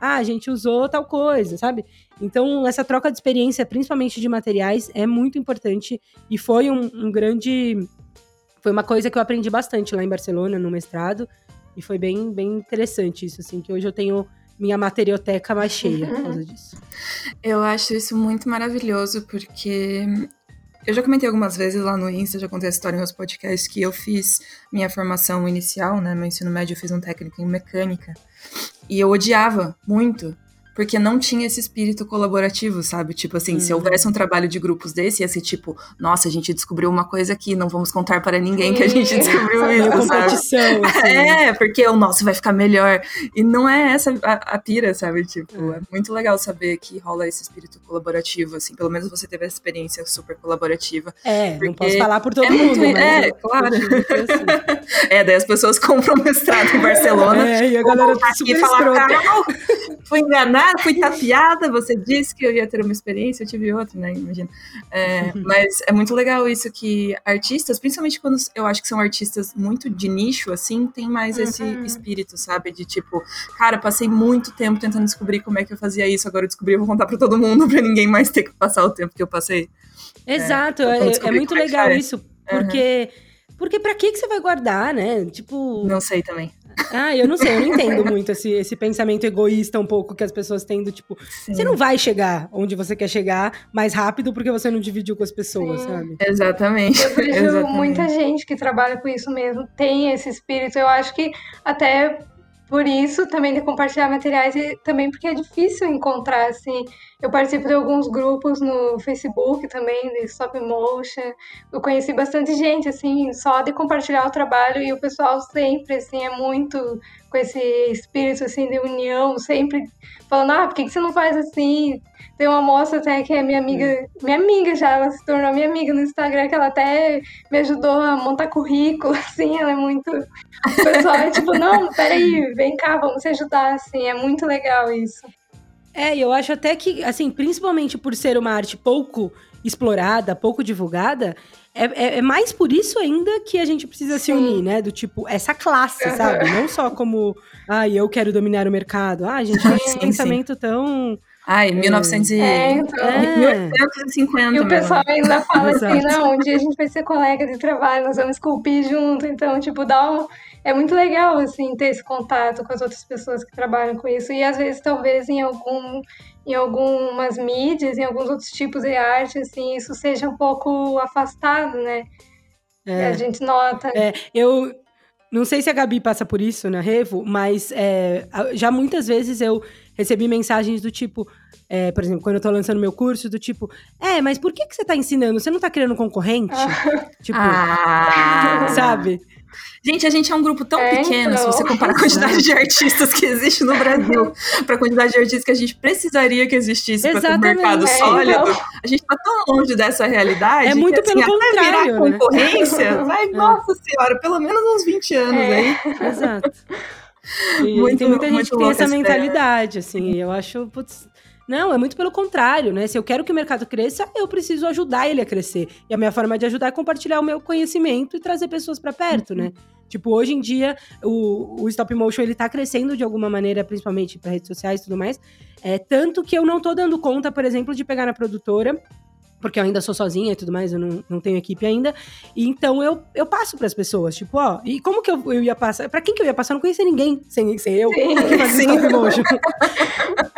Ah, a gente usou tal coisa, sabe? Então, essa troca de experiência, principalmente de materiais, é muito importante e foi um, um grande. Foi uma coisa que eu aprendi bastante lá em Barcelona, no mestrado, e foi bem, bem interessante isso, assim, que hoje eu tenho minha materioteca mais cheia por causa disso. (laughs) Eu acho isso muito maravilhoso, porque eu já comentei algumas vezes lá no Insta, já contei a história meus podcasts, que eu fiz minha formação inicial, né? Meu ensino médio, eu fiz um técnico em mecânica. E eu odiava muito porque não tinha esse espírito colaborativo, sabe? Tipo assim, uhum. se houvesse um trabalho de grupos desse, ia ser tipo, nossa, a gente descobriu uma coisa aqui, não vamos contar para ninguém que a gente descobriu isso, competição, (laughs) assim. É, porque o nosso vai ficar melhor. E não é essa a, a pira, sabe? Tipo, uhum. é muito legal saber que rola esse espírito colaborativo, assim, pelo menos você teve essa experiência super colaborativa. É, não posso falar por todo é mundo, muito, É, claro. Assim. (laughs) é, daí as pessoas compram mestrado em Barcelona. É, e a galera tá super e falar, fui enganada (laughs) fui tapeada, você disse que eu ia ter uma experiência, eu tive outra, né? Imagina. É, uhum. Mas é muito legal isso que artistas, principalmente quando eu acho que são artistas muito de nicho, assim, tem mais esse uhum. espírito, sabe? De tipo, cara, passei muito tempo tentando descobrir como é que eu fazia isso, agora eu descobri, eu vou contar pra todo mundo, (laughs) pra ninguém mais ter que passar o tempo que eu passei. Exato, é, é, é muito é legal isso, porque. Uhum. Porque pra que, que você vai guardar, né? Tipo. Não sei também. Ah, eu não sei, eu não entendo muito esse, esse pensamento egoísta um pouco que as pessoas têm do tipo, Sim. você não vai chegar onde você quer chegar mais rápido porque você não dividiu com as pessoas, Sim. sabe? Exatamente. Eu vejo Exatamente. muita gente que trabalha com isso mesmo, tem esse espírito. Eu acho que até por isso também de compartilhar materiais e também porque é difícil encontrar assim. Eu participo de alguns grupos no Facebook também de stop motion. Eu conheci bastante gente assim, só de compartilhar o trabalho e o pessoal sempre assim é muito com esse espírito assim de união, sempre falando: "Ah, por que que você não faz assim?" Tem uma moça até que é minha amiga, minha amiga já, ela se tornou minha amiga no Instagram, que ela até me ajudou a montar currículo, (laughs) assim, ela é muito. O pessoal é tipo, não, peraí, vem cá, vamos se ajudar, assim, é muito legal isso. É, eu acho até que, assim, principalmente por ser uma arte pouco explorada, pouco divulgada, é, é, é mais por isso ainda que a gente precisa Sim. se unir, né? Do tipo, essa classe, sabe? Não só como, ah, eu quero dominar o mercado. Ah, a gente tem esse pensamento tão Ai, 1900 é. é, então, é. 1850. E o pessoal ainda fala assim, não, um dia a gente vai ser colega de trabalho, nós vamos esculpir junto. Então, tipo, dá um... É muito legal, assim, ter esse contato com as outras pessoas que trabalham com isso. E às vezes, talvez, em algum em algumas mídias, em alguns outros tipos de arte, assim, isso seja um pouco afastado, né? É. A gente nota. É, eu não sei se a Gabi passa por isso na Revo, mas é, já muitas vezes eu recebi mensagens do tipo, é, por exemplo, quando eu tô lançando meu curso, do tipo, é, mas por que, que você tá ensinando? Você não tá criando concorrente? tipo, ah. sabe? Gente, a gente é um grupo tão é, pequeno, então. se você comparar a quantidade (laughs) de artistas que existe no Brasil para a quantidade de artistas que a gente precisaria que existisse para ter um mercado é, sólido. Então. A gente está tão longe dessa realidade. É muito que, assim, pelo até virar né? concorrência, (laughs) vai, é. nossa senhora, pelo menos uns 20 anos é. aí. Exato. (laughs) E muito, tem muita gente que tem essa mentalidade, assim, eu acho, putz, não, é muito pelo contrário, né? Se eu quero que o mercado cresça, eu preciso ajudar ele a crescer. E a minha forma de ajudar é compartilhar o meu conhecimento e trazer pessoas para perto, né? uhum. Tipo, hoje em dia, o, o stop motion ele tá crescendo de alguma maneira, principalmente para redes sociais e tudo mais. É, tanto que eu não tô dando conta, por exemplo, de pegar na produtora porque eu ainda sou sozinha e tudo mais, eu não, não tenho equipe ainda. E então eu, eu passo para as pessoas, tipo, ó, e como que eu, eu ia passar? Para quem que eu ia passar? Eu não conhecia ninguém sem, sem eu sim, que fazia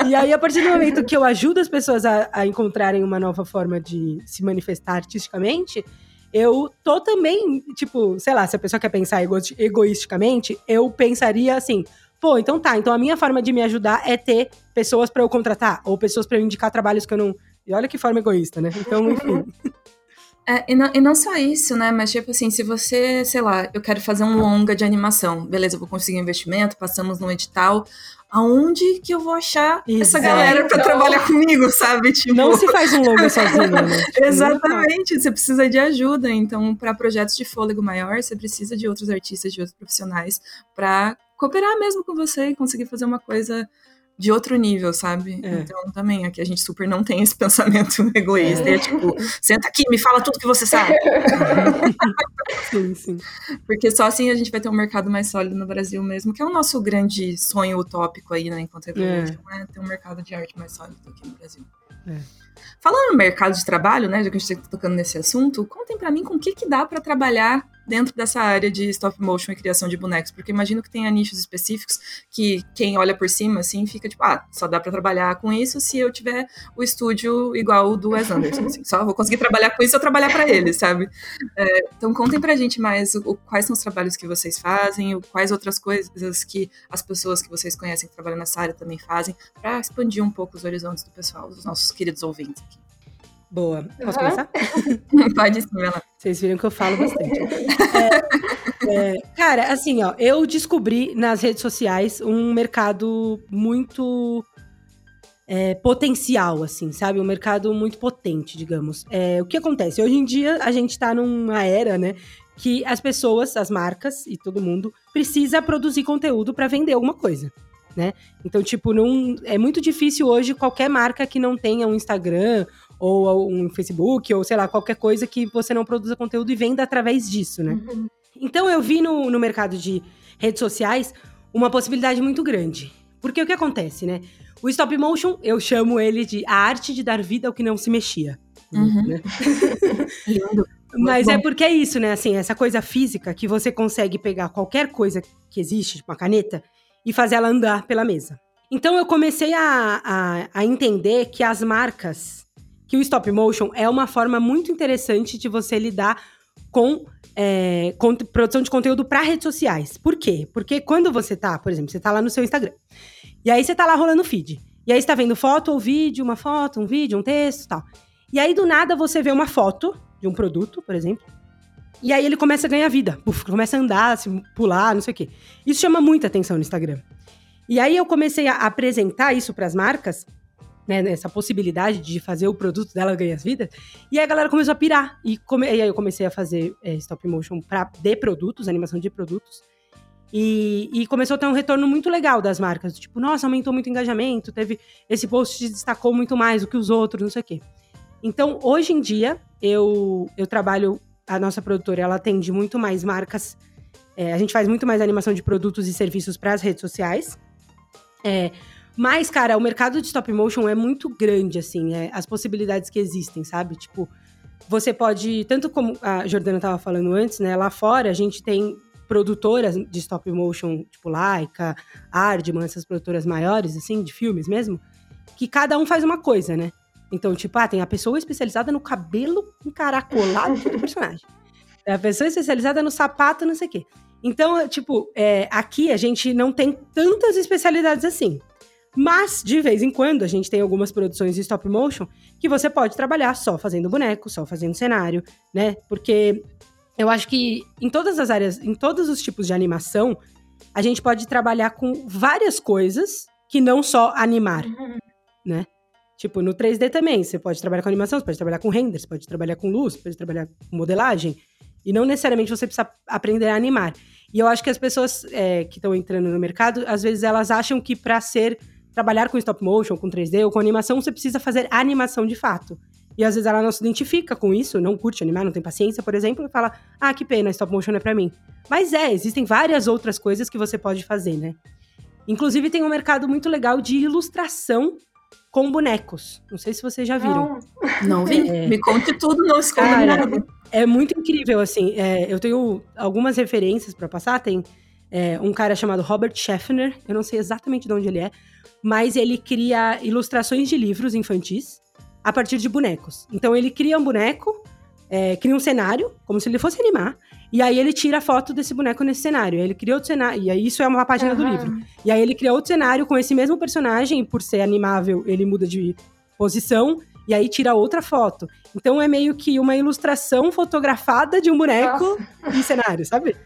e aí, a partir do momento que eu ajudo as pessoas a, a encontrarem uma nova forma de se manifestar artisticamente, eu tô também, tipo, sei lá, se a pessoa quer pensar ego egoisticamente, eu pensaria assim, pô, então tá, então a minha forma de me ajudar é ter pessoas para eu contratar, ou pessoas para eu indicar trabalhos que eu não E olha que forma egoísta, né? Então, (laughs) enfim. É, e, não, e não só isso, né? Mas, tipo assim, se você, sei lá, eu quero fazer um longa de animação, beleza, eu vou conseguir um investimento, passamos no edital. Aonde que eu vou achar Exato. essa galera para trabalhar comigo, sabe? Tipo... Não se faz um longa sozinho, né? (laughs) Exatamente, você precisa de ajuda. Então, para projetos de fôlego maior, você precisa de outros artistas, de outros profissionais para cooperar mesmo com você e conseguir fazer uma coisa de outro nível, sabe? É. Então também aqui a gente super não tem esse (laughs) pensamento egoísta. É. é tipo, senta aqui, me fala tudo que você sabe. (laughs) sim, sim. Porque só assim a gente vai ter um mercado mais sólido no Brasil mesmo, que é o nosso grande sonho utópico aí, né, enquanto evolution, é. né? Ter um mercado de arte mais sólido aqui no Brasil. É. Falando no mercado de trabalho, né, já que a gente está tocando nesse assunto, contem para mim com o que, que dá para trabalhar dentro dessa área de stop motion e criação de bonecos, porque imagino que tenha nichos específicos que quem olha por cima assim fica tipo, ah, só dá para trabalhar com isso se eu tiver o estúdio igual o do Wes Anderson, assim, só vou conseguir trabalhar com isso se eu trabalhar para ele, sabe? É, então contem pra gente mais o, quais são os trabalhos que vocês fazem, o, quais outras coisas que as pessoas que vocês conhecem que trabalham nessa área também fazem, para expandir um pouco os horizontes do pessoal, dos nossos queridos ouvintes aqui. Boa. Posso uhum. começar? (laughs) Pode sim, ela. Vocês viram que eu falo bastante. é, é, cara, assim, ó, eu descobri nas redes sociais um mercado muito é, potencial, assim, sabe? Um mercado muito potente, digamos. É, o que acontece? Hoje em dia, a gente tá numa era, né? Que as pessoas, as marcas e todo mundo precisa produzir conteúdo para vender alguma coisa. Né? Então, tipo, não, é muito difícil hoje qualquer marca que não tenha um Instagram ou um Facebook, ou sei lá, qualquer coisa que você não produza conteúdo e venda através disso, né? Uhum. Então eu vi no, no mercado de redes sociais uma possibilidade muito grande. Porque o que acontece, né? O stop motion, eu chamo ele de a arte de dar vida ao que não se mexia. Uhum. Né? (laughs) (laughs) Mas é porque é isso, né? Assim, essa coisa física que você consegue pegar qualquer coisa que existe, tipo uma caneta, e fazer ela andar pela mesa. Então eu comecei a, a, a entender que as marcas que o stop motion é uma forma muito interessante de você lidar com, é, com produção de conteúdo para redes sociais. Por quê? Porque quando você tá, por exemplo, você tá lá no seu Instagram, e aí você tá lá rolando feed, e aí você tá vendo foto ou vídeo, uma foto, um vídeo, um texto tal. E aí do nada você vê uma foto de um produto, por exemplo, e aí ele começa a ganhar vida, Uf, começa a andar, se pular, não sei o quê. Isso chama muita atenção no Instagram. E aí eu comecei a apresentar isso para as marcas né, essa possibilidade de fazer o produto dela ganhar vida. E aí a galera começou a pirar. E, come... e aí eu comecei a fazer é, stop motion pra, de produtos, animação de produtos. E, e, começou a ter um retorno muito legal das marcas. Tipo, nossa, aumentou muito o engajamento, teve. Esse post destacou muito mais do que os outros, não sei o quê. Então, hoje em dia, eu, eu trabalho. A nossa produtora, ela atende muito mais marcas. É, a gente faz muito mais animação de produtos e serviços para as redes sociais. É, mas, cara, o mercado de stop motion é muito grande, assim, é, as possibilidades que existem, sabe? Tipo, você pode, tanto como a Jordana estava falando antes, né? Lá fora a gente tem produtoras de stop motion, tipo Laika, Ardman, essas produtoras maiores, assim, de filmes mesmo, que cada um faz uma coisa, né? Então, tipo, ah, tem a pessoa especializada no cabelo encaracolado do personagem. Tem (laughs) a pessoa especializada no sapato, não sei o quê. Então, tipo, é, aqui a gente não tem tantas especialidades assim. Mas, de vez em quando, a gente tem algumas produções de stop motion que você pode trabalhar só fazendo boneco, só fazendo cenário, né? Porque eu acho que em todas as áreas, em todos os tipos de animação, a gente pode trabalhar com várias coisas que não só animar, uhum. né? Tipo, no 3D também, você pode trabalhar com animação, você pode trabalhar com render, você pode trabalhar com luz, você pode trabalhar com modelagem. E não necessariamente você precisa aprender a animar. E eu acho que as pessoas é, que estão entrando no mercado, às vezes elas acham que para ser trabalhar com stop motion, com 3D ou com animação, você precisa fazer animação de fato. E às vezes ela não se identifica com isso, não curte animar, não tem paciência, por exemplo, e fala: ah, que pena, stop motion é pra mim. Mas é, existem várias outras coisas que você pode fazer, né? Inclusive tem um mercado muito legal de ilustração com bonecos. Não sei se vocês já viram. Não, não vi. É... Me conte tudo, não esconda nada. É muito incrível, assim. É, eu tenho algumas referências para passar. Tem é, um cara chamado Robert Scheffner, eu não sei exatamente de onde ele é, mas ele cria ilustrações de livros infantis a partir de bonecos. Então ele cria um boneco, é, cria um cenário, como se ele fosse animar, e aí ele tira a foto desse boneco nesse cenário. Ele cria outro cenário, e aí isso é uma página uhum. do livro. E aí ele cria outro cenário com esse mesmo personagem, e por ser animável, ele muda de posição, e aí tira outra foto. Então é meio que uma ilustração fotografada de um boneco Nossa. em cenário, sabe?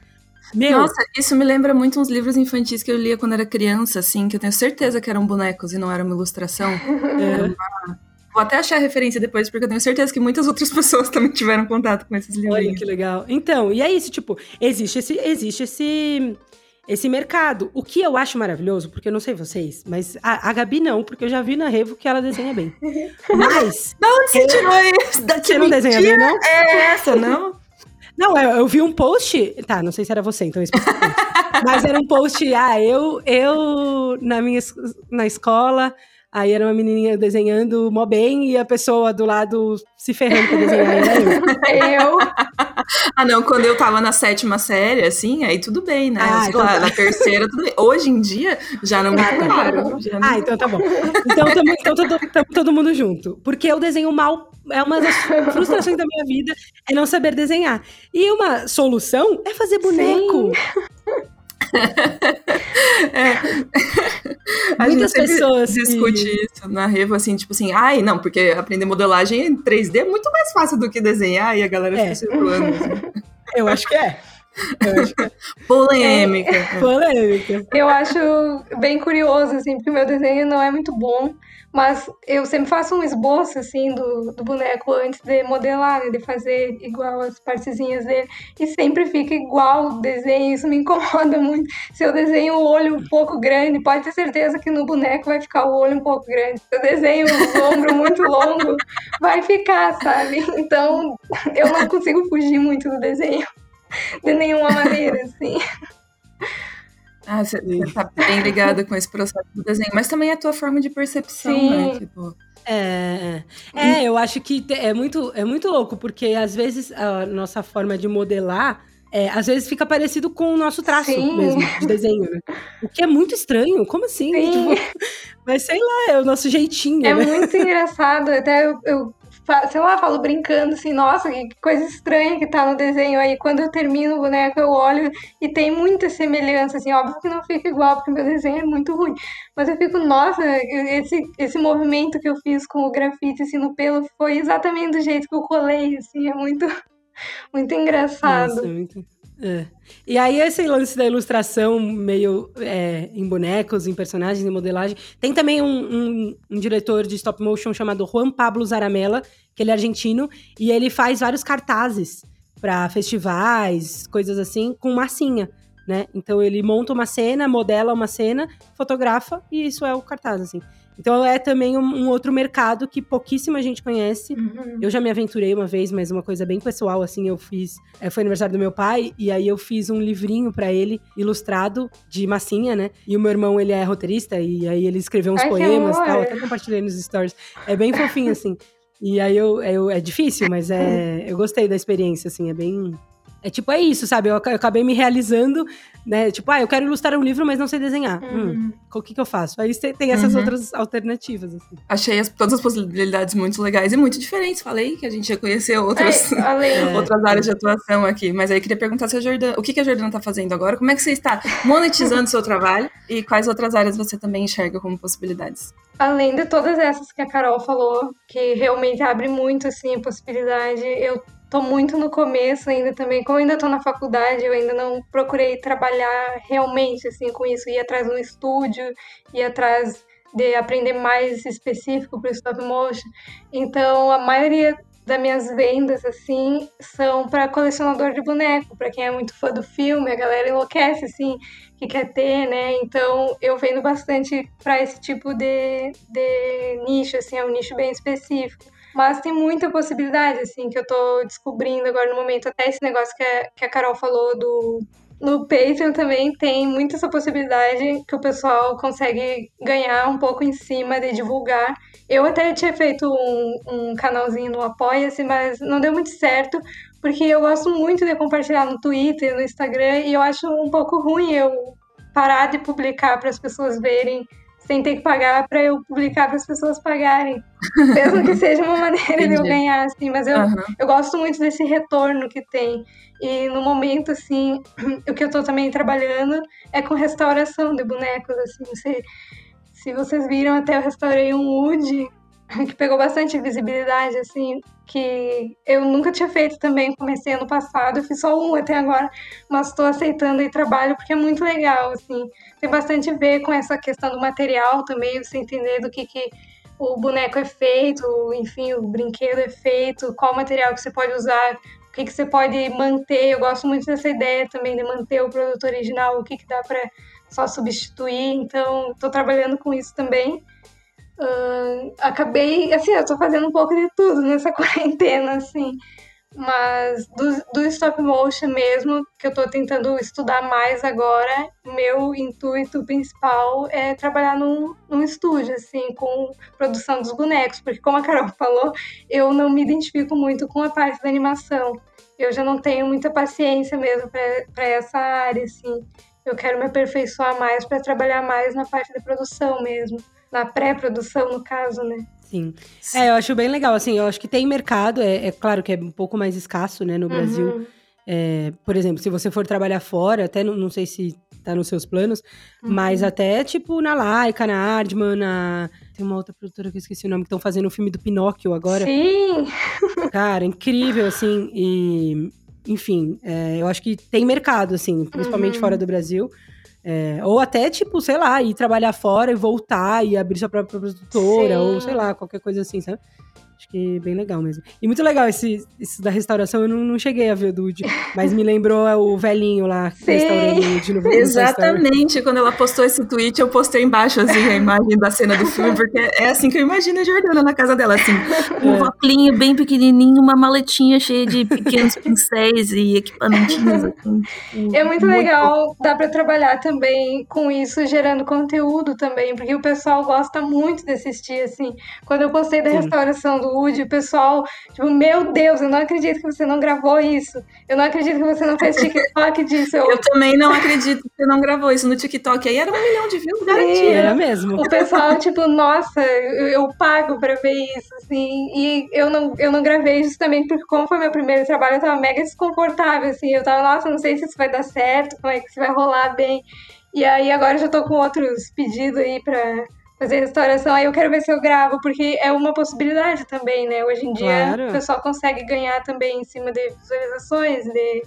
Meu. Nossa, isso me lembra muito uns livros infantis que eu lia quando era criança, assim, que eu tenho certeza que eram bonecos e não era uma ilustração. (laughs) É. Uma... Vou até achar a referência depois, porque eu tenho certeza que muitas outras (laughs) pessoas também tiveram contato com esses livros. Olha que legal. Então, e é isso, tipo, existe esse, existe esse, esse mercado. O que eu acho maravilhoso, porque eu não sei vocês, mas a, a Gabi não, porque eu já vi na Revo que ela desenha bem. (laughs) Mas. Da onde você tirou isso? Você não desenha bem, não? É essa, não? Não, eu, eu, vi um post. Tá, não sei se era você, então eu (laughs) Mas era um post, ah, eu, eu na minha na escola, aí era uma menininha desenhando mó bem e a pessoa do lado se ferrando pra desenhar. Era eu. (laughs) eu. Ah, não, quando eu tava na sétima série, assim, aí tudo bem, né? Ah, então lá, tá. Na terceira, tudo bem. Hoje em dia, já não me claro. Ah, então tá bom. Então, tamo, então todo, tamo todo mundo junto. Porque eu desenho mal é uma das frustrações da minha vida é não saber desenhar. E uma solução é fazer boneco. É. (laughs) Muitas pessoas discute que... isso na Revo, assim, tipo assim, ai, não, porque aprender modelagem em 3D é muito mais fácil do que desenhar, e a galera é. fica circulando. Assim. Eu acho que é. (laughs) Polêmica. (laughs) Polêmica. Eu acho bem curioso, assim, porque o meu desenho não é muito bom. Mas eu sempre faço um esboço, assim, do, do boneco antes de modelar, né? De fazer igual as partezinhas dele. E sempre fica igual o desenho, isso me incomoda (laughs) muito. Se eu desenho o olho um pouco grande, pode ter certeza que no boneco vai ficar o olho um pouco grande. Se eu desenho o ombro muito longo, vai ficar, sabe? Então, eu não consigo fugir muito do desenho. (laughs) De nenhuma maneira, (laughs) assim. Ah, você tá bem ligada com esse processo do desenho, mas também é a tua forma de percepção, né? Sim. né? Tipo... É, é, eu acho que é muito, é muito louco, porque às vezes a nossa forma de modelar é, às vezes fica parecido com o nosso traço Sim. mesmo, de desenho, né? O que é muito estranho. Como assim? Tipo, (laughs) mas sei lá, é o nosso jeitinho. É né? muito engraçado. Até eu, eu sei lá, falo brincando assim, nossa, que coisa estranha que tá no desenho aí. Quando eu termino o boneco, eu olho e tem muita semelhança, assim, óbvio que não fica igual, porque meu desenho é muito ruim. Mas eu fico, nossa, esse, esse movimento que eu fiz com o grafite, assim, no pelo, foi exatamente do jeito que eu colei, assim, é muito, (laughs) muito engraçado. Nossa, muito... É. E aí, esse lance da ilustração meio é, em bonecos, em personagens, em modelagem. Tem também um, um, um, diretor de stop motion chamado Juan Pablo Zaramella, que ele é argentino, e ele faz vários cartazes para festivais, coisas assim, com massinha. Né? Então ele monta uma cena, modela uma cena, fotografa e isso é o cartaz, assim. Então é também um, um, outro mercado que pouquíssima gente conhece. Uhum. Eu já me aventurei uma vez, mas uma coisa bem pessoal, assim, eu fiz. É, foi aniversário do meu pai, e aí eu fiz um livrinho para ele, ilustrado, de massinha, né? E o meu irmão, ele é roteirista, e aí ele escreveu uns Ai, poemas e tal. Até compartilhei nos stories. É bem fofinho, assim. E aí eu, eu, é difícil, mas é, eu gostei da experiência, assim, é bem, é tipo, é isso, sabe? Eu, eu, acabei me realizando, né? Tipo, ah, eu quero ilustrar um livro, mas não sei desenhar. Uhum. Hum, o que, que eu faço? Aí tem essas uhum. outras alternativas, assim. Achei as, todas as possibilidades muito legais e muito diferentes. Falei que a gente ia conhecer outras, é, (laughs) outras áreas de atuação aqui. Mas aí queria perguntar se a Jordana, o que, que a Jordana tá fazendo agora? Como é que você está monetizando seu trabalho? E quais outras áreas você também enxerga como possibilidades? Além de todas essas que a Carol falou, que realmente abre muito, assim, a possibilidade, eu tô muito no começo ainda também. Como ainda tô na faculdade, eu ainda não procurei trabalhar realmente assim com isso, ir atrás de um estúdio, ir atrás de aprender mais específico para o stop motion. Então, a maioria das minhas vendas assim são para colecionador de boneco, para quem é muito fã do filme, a galera enlouquece assim, que quer ter, né? Então, eu vendo bastante para esse tipo de, de nicho assim, é um nicho bem específico. Mas tem muita possibilidade, assim, que eu tô descobrindo agora no momento. Até esse negócio que a, que a Carol falou do. No Patreon também tem muita essa possibilidade que o pessoal consegue ganhar um pouco em cima de divulgar. Eu até tinha feito um, um canalzinho no Apoia-se, mas não deu muito certo, porque eu gosto muito de compartilhar no Twitter, no Instagram, e eu acho um pouco ruim eu parar de publicar para as pessoas verem sem ter que pagar para eu publicar para as pessoas pagarem. Mesmo que seja uma maneira de eu ganhar, assim, mas eu, uhum. eu gosto muito desse retorno que tem. E no momento, assim, (clears throat) o que eu estou também trabalhando é com restauração de bonecos, assim. Se, se vocês viram, até eu restaurei um Woody (clears throat) que pegou bastante visibilidade, assim, que eu nunca tinha feito também, comecei ano passado, eu fiz só um até agora, mas estou aceitando aí trabalho porque é muito legal, assim, tem bastante a ver com essa questão do material também, você entender do que, que o boneco é feito, enfim, o brinquedo é feito, qual material que você pode usar, o que, que você pode manter, eu gosto muito dessa ideia também de manter o produto original, o que, que dá para só substituir, então estou trabalhando com isso também. Uh, acabei, assim, eu tô fazendo um pouco de tudo nessa (laughs) quarentena, assim. Mas do, do stop motion mesmo, que eu tô tentando estudar mais agora, meu intuito principal é trabalhar num, num estúdio, assim, com produção dos bonecos. Porque, como a Carol (laughs) falou, eu não me identifico muito com a parte da animação. Eu já não tenho muita paciência mesmo para essa área, assim. Eu quero me aperfeiçoar mais para trabalhar mais na parte da produção mesmo na pré-produção, no caso, né? Sim. É, eu acho bem legal, assim, eu acho que tem mercado, é, é claro que é um pouco mais escasso, né, no uhum. Brasil. É, por exemplo, se você for trabalhar fora, até não, não sei se tá nos seus planos, uhum. mas até, tipo, na Laika, na Ardman, na... Tem uma outra produtora que eu esqueci o nome, que estão fazendo o filme do Pinóquio agora. Sim! (laughs) Cara, incrível, assim, e... Enfim, é, eu acho que tem mercado, assim, principalmente uhum. fora do Brasil. É, ou até, tipo, sei lá, ir trabalhar fora e voltar e abrir sua própria produtora, Sim. ou sei lá, qualquer coisa assim, sabe? Acho que é bem legal mesmo. E muito legal esse, esse da restauração, eu não, não cheguei a ver o Dude, mas me lembrou o velhinho lá Sim, restaurando o no, no Exatamente, quando ela postou esse tweet, eu postei embaixo assim, a imagem da cena do filme, (laughs) porque é assim que eu imagino a Jordana na casa dela, assim, um é. voplinho bem pequenininho, uma maletinha cheia de pequenos pincéis e equipamentinhos. Assim, é muito, muito legal, dá para trabalhar também com isso, gerando conteúdo também, porque o pessoal gosta muito de assistir, assim. Quando eu postei da Sim. restauração do O pessoal, tipo, meu Deus, eu não acredito que você não gravou isso. Eu não acredito que você não fez TikTok disso. Eu, eu também não acredito que você não gravou isso no TikTok. Aí era um milhão de views, garantia. Era mesmo. O (laughs) pessoal, tipo, nossa, eu, eu, pago pra ver isso, assim. E eu não, eu não gravei justamente porque, como foi meu primeiro trabalho, eu tava mega desconfortável, assim. Eu tava, nossa, não sei se isso vai dar certo, como é que isso vai rolar bem. E aí agora eu já tô com outros pedidos aí pra fazer restauração, aí eu quero ver se eu gravo, porque é uma possibilidade também, né? Hoje em dia claro. o pessoal consegue ganhar também em cima de visualizações, de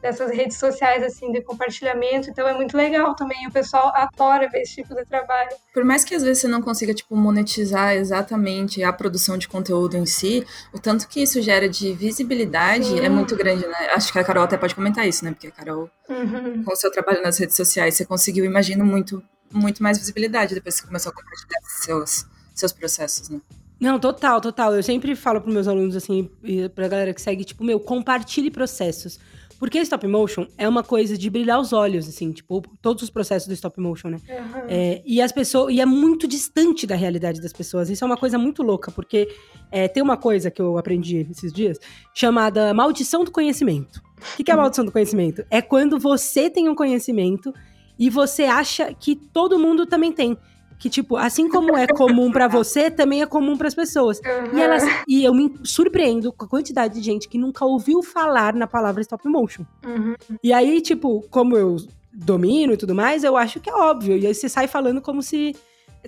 dessas redes sociais, assim, de compartilhamento. Então é muito legal também. O pessoal adora ver esse tipo de trabalho. Por mais que às vezes você não consiga, tipo, monetizar exatamente a produção de conteúdo em si, o tanto que isso gera de visibilidade Sim. é muito grande, né? Acho que a Carol até pode comentar isso, né? Porque a Carol, uhum. com o seu trabalho nas redes sociais, você conseguiu, imagino, muito muito mais visibilidade depois que você começou a compartilhar seus, seus processos, né? Não, total, total. Eu sempre falo para meus alunos, assim, e pra galera que segue, tipo, meu, compartilhe processos. Porque stop motion é uma coisa de brilhar os olhos, assim, tipo, todos os processos do stop motion, né? Uhum. É, e as pessoas. E é muito distante da realidade das pessoas. Isso é uma coisa muito louca, porque é, tem uma coisa que eu aprendi esses dias chamada maldição do conhecimento. O que, que é a maldição do conhecimento? É quando você tem um conhecimento e você acha que todo mundo também tem. Que, tipo, assim como é comum para você, também é comum para as pessoas. Uhum. E, elas, e eu me surpreendo com a quantidade de gente que nunca ouviu falar na palavra stop motion. Uhum. E aí, tipo, como eu domino e tudo mais, eu acho que é óbvio. E aí você sai falando como se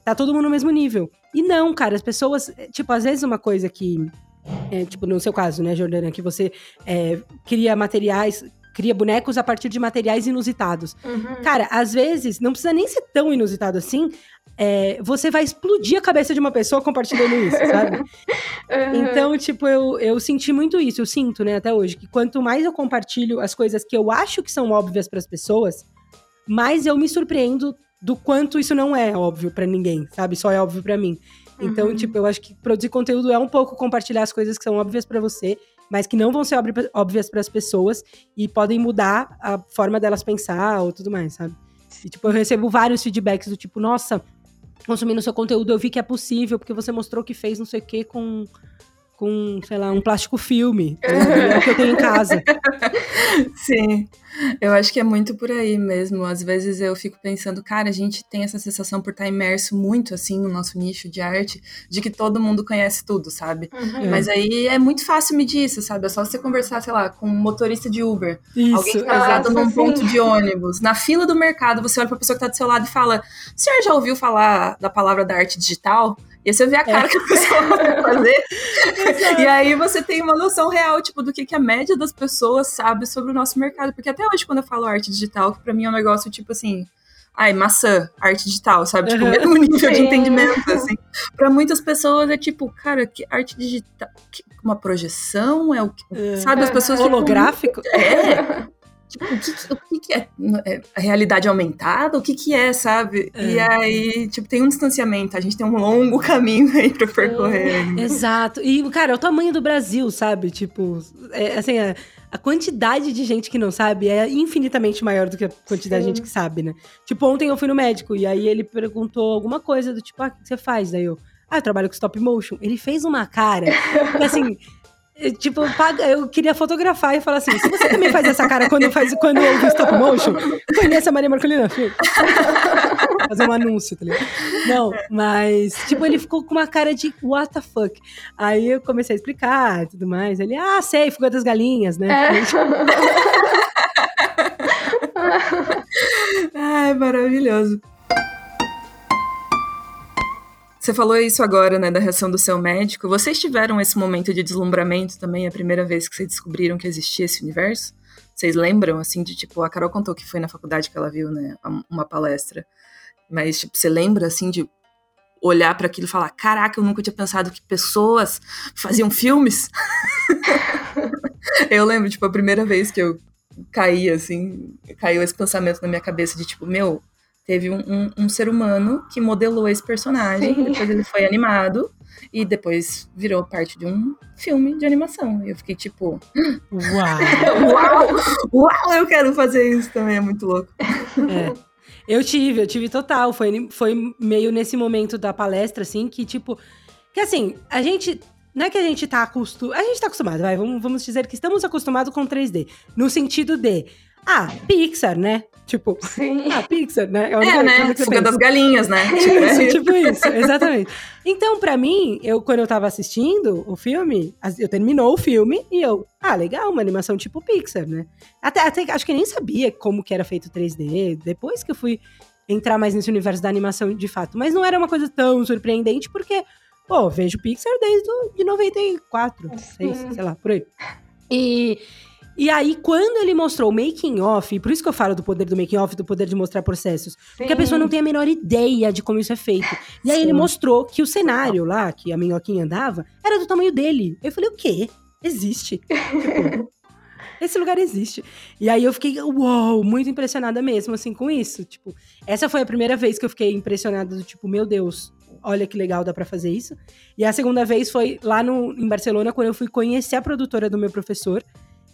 tá todo mundo no mesmo nível. E não, cara, as pessoas. Tipo, às vezes uma coisa que. É, tipo, no seu caso, né, Jordana, que você é, cria materiais cria bonecos a partir de materiais inusitados. Uhum. Cara, às vezes, não precisa nem ser tão inusitado assim. É, você vai explodir a cabeça de uma pessoa compartilhando isso, (laughs) sabe? Uhum. Então, tipo, eu, eu senti muito isso, eu sinto, né, até hoje, que quanto mais eu compartilho as coisas que eu acho que são óbvias para as pessoas, mais eu me surpreendo do quanto isso não é óbvio para ninguém, sabe? Só é óbvio para mim. Então, uhum. tipo, eu acho que produzir conteúdo é um pouco compartilhar as coisas que são óbvias para você mas que não vão ser óbvias para as pessoas e podem mudar a forma delas pensar ou tudo mais, sabe? E, tipo, eu recebo vários feedbacks do tipo, nossa, consumindo seu conteúdo eu vi que é possível, porque você mostrou que fez não sei o que com com, sei lá, um plástico filme. (laughs) é o que eu tenho em casa. Sim. Eu acho que é muito por aí mesmo. Às vezes eu fico pensando, cara, a gente tem essa sensação por estar imerso muito assim no nosso nicho de arte, de que todo mundo conhece tudo, sabe? Uhum. Mas aí é muito fácil medir isso, sabe? É só você conversar, sei lá, com um motorista de Uber, isso, alguém que tá parado num ponto de ônibus, na fila do mercado, você olha pra pessoa que tá do seu lado e fala: "O senhor já ouviu falar da palavra da arte digital?" E aí você vê a cara é. que a pessoa (laughs) vai fazer. e aí você tem uma noção real, tipo, do que, que a média das pessoas sabe sobre o nosso mercado. Porque até hoje, quando eu falo arte digital, que pra mim é um negócio, tipo assim, ai, maçã, arte digital, sabe? Tipo, o mesmo nível de entendimento, assim. Pra muitas pessoas é tipo, cara, que arte digital, que, uma projeção, é o que, é. sabe? As pessoas... Holográfico? Tipo, é, (laughs) Tipo, o que, o que, é, é, a realidade aumentada? O que, que é, sabe? É. E aí, tipo, tem um distanciamento, a gente tem um longo caminho aí pra percorrer. Exato. E, cara, é o tamanho do Brasil, sabe? Tipo, é, assim, a, a, quantidade de gente que não sabe é infinitamente maior do que a quantidade Sim. de gente que sabe, né? Tipo, ontem eu fui no médico e aí ele perguntou alguma coisa do tipo, ah, o que você faz? Daí eu, ah, eu trabalho com stop motion. Ele fez uma cara, assim. (laughs) Tipo, eu queria fotografar e falar assim: se você também faz essa cara quando faz quando ouve stop motion, conhece a Maria Marcolina, filho. Fazer um anúncio, tá ligado? Não, mas, tipo, ele ficou com uma cara de what the fuck. Aí eu comecei a explicar e tudo mais. Ele, ah, sei, fuga das galinhas, né? É. (laughs) Ai, maravilhoso. Você falou isso agora, né, da reação do seu médico. Vocês tiveram esse momento de deslumbramento também, a primeira vez que vocês descobriram que existia esse universo? Vocês lembram, assim, de tipo, a Carol contou que foi na faculdade que ela viu, né, uma palestra. Mas, tipo, você lembra, assim, de olhar para aquilo e falar: caraca, eu nunca tinha pensado que pessoas faziam filmes? (laughs) eu lembro, tipo, a primeira vez que eu caí, assim, caiu esse pensamento na minha cabeça de tipo, meu, teve um, um, um ser humano que modelou esse personagem, Sim. depois ele foi animado e depois virou parte de um filme de animação. E eu fiquei tipo, uau! (laughs) uau! Uau, eu quero fazer isso também, é muito louco. É. Eu tive, eu tive total. Foi, foi meio nesse momento da palestra, assim, que tipo. Que assim, a gente. Não é que a gente tá acostumado. A gente tá acostumado, vai. Vamos, vamos dizer que estamos acostumados com 3D. No sentido de. Ah, Pixar, né? Tipo, Sim. a Pixar, né? É, é né? Fuga das galinhas, né? (laughs) Tipo, isso, tipo isso, exatamente. Então, para mim, eu quando eu tava assistindo o filme, eu terminou o filme e eu, ah, legal, uma animação tipo Pixar, né? Até, até acho que nem sabia como que era feito 3D, depois que eu fui entrar mais nesse universo da animação de fato. Mas não era uma coisa tão surpreendente, porque, pô, vejo Pixar desde de 94, 6, sei lá, por aí. E e aí, quando ele mostrou o making off, por isso que eu falo do poder do making off, do poder de mostrar processos, Sim. porque a pessoa não tem a menor ideia de como isso é feito. E aí Sim. ele mostrou que o cenário lá, que a minhoquinha andava, era do tamanho dele. Eu falei, o quê? Existe. (laughs) tipo, esse lugar existe. E aí eu fiquei, uou, muito impressionada mesmo, assim, com isso. Tipo, essa foi a primeira vez que eu fiquei impressionada do tipo, meu Deus, olha que legal, dá para fazer isso. E a segunda vez foi lá no, em Barcelona, quando eu fui conhecer a produtora do meu professor,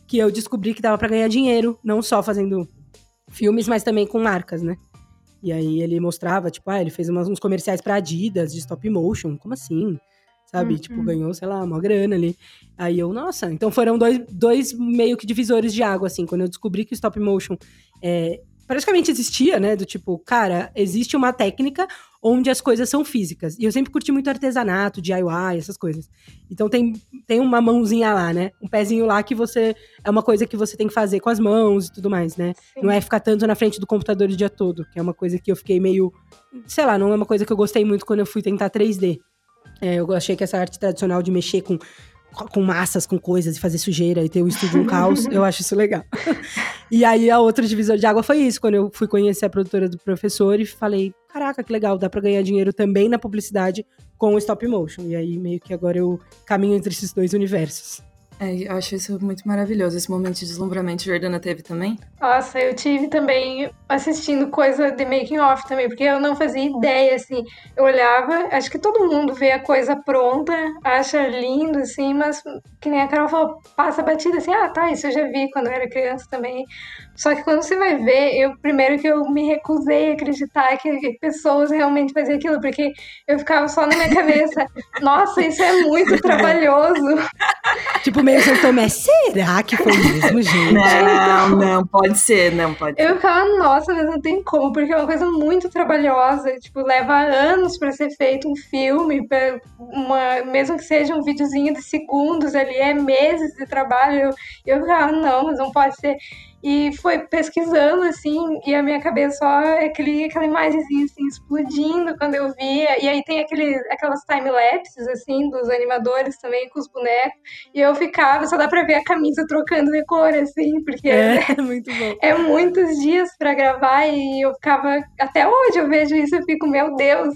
que eu descobri que dava para ganhar dinheiro, não só fazendo filmes, mas também com marcas, né? E aí ele mostrava, tipo, ah, ele fez umas, uns comerciais pra Adidas de stop motion, como assim? Sabe? Uhum. Tipo, ganhou, sei lá, uma grana ali. Aí eu, nossa, então foram dois, dois meio que divisores de água, assim, quando eu descobri que o stop motion é, praticamente existia, né? Do tipo, cara, existe uma técnica onde as coisas são físicas. E eu sempre curti muito artesanato, DIY, essas coisas. Então tem, tem uma mãozinha lá, né? Um pezinho lá que você. É uma coisa que você tem que fazer com as mãos e tudo mais, né? Sim. Não é ficar tanto na frente do computador o dia todo, que é uma coisa que eu fiquei meio. Sei lá, não é uma coisa que eu gostei muito quando eu fui tentar 3D. É, eu achei que essa arte tradicional de mexer com com massas, com coisas, e fazer sujeira e ter o estúdio um caos, eu acho isso legal. (laughs) e aí a outra divisor de água foi isso, quando eu fui conhecer a produtora do professor e falei, caraca, que legal, dá para ganhar dinheiro também na publicidade com o stop motion. E aí meio que agora eu caminho entre esses dois universos. É, eu acho isso muito maravilhoso, esse momento de deslumbramento. Jordana teve também? Nossa, eu tive também assistindo coisa de making off também, porque eu não fazia ideia, assim. Eu olhava, acho que todo mundo vê a coisa pronta, acha lindo, assim, mas que nem a Carol falou, passa batida assim, ah, tá, isso eu já vi quando eu era criança também. Só que quando você vai ver, eu primeiro que eu me recusei a acreditar que pessoas realmente faziam aquilo, porque eu ficava só na minha cabeça, (laughs) nossa, isso é muito trabalhoso. tipo, meio sem tomé, será que foi mesmo, (laughs) gente? Não, não, pode ser, não pode ser. Eu ficava, nossa, mas não tem como, porque é uma coisa muito trabalhosa, tipo, leva anos para ser feito um filme, uma, mesmo que seja um videozinho de segundos ali, é meses de trabalho. Eu, eu ficava, não, mas não pode ser. E foi pesquisando, assim, e a minha cabeça só é aquele, aquela imagenzinha, assim, explodindo quando eu via. E aí tem aquele, aquelas time-lapses, assim, dos animadores também, com os bonecos. E eu ficava, só dá pra ver a camisa trocando de cor, assim, porque é, é (laughs) (laughs) muito bom. É muitos dias pra gravar e eu ficava, até hoje eu vejo isso, eu fico, meu Deus.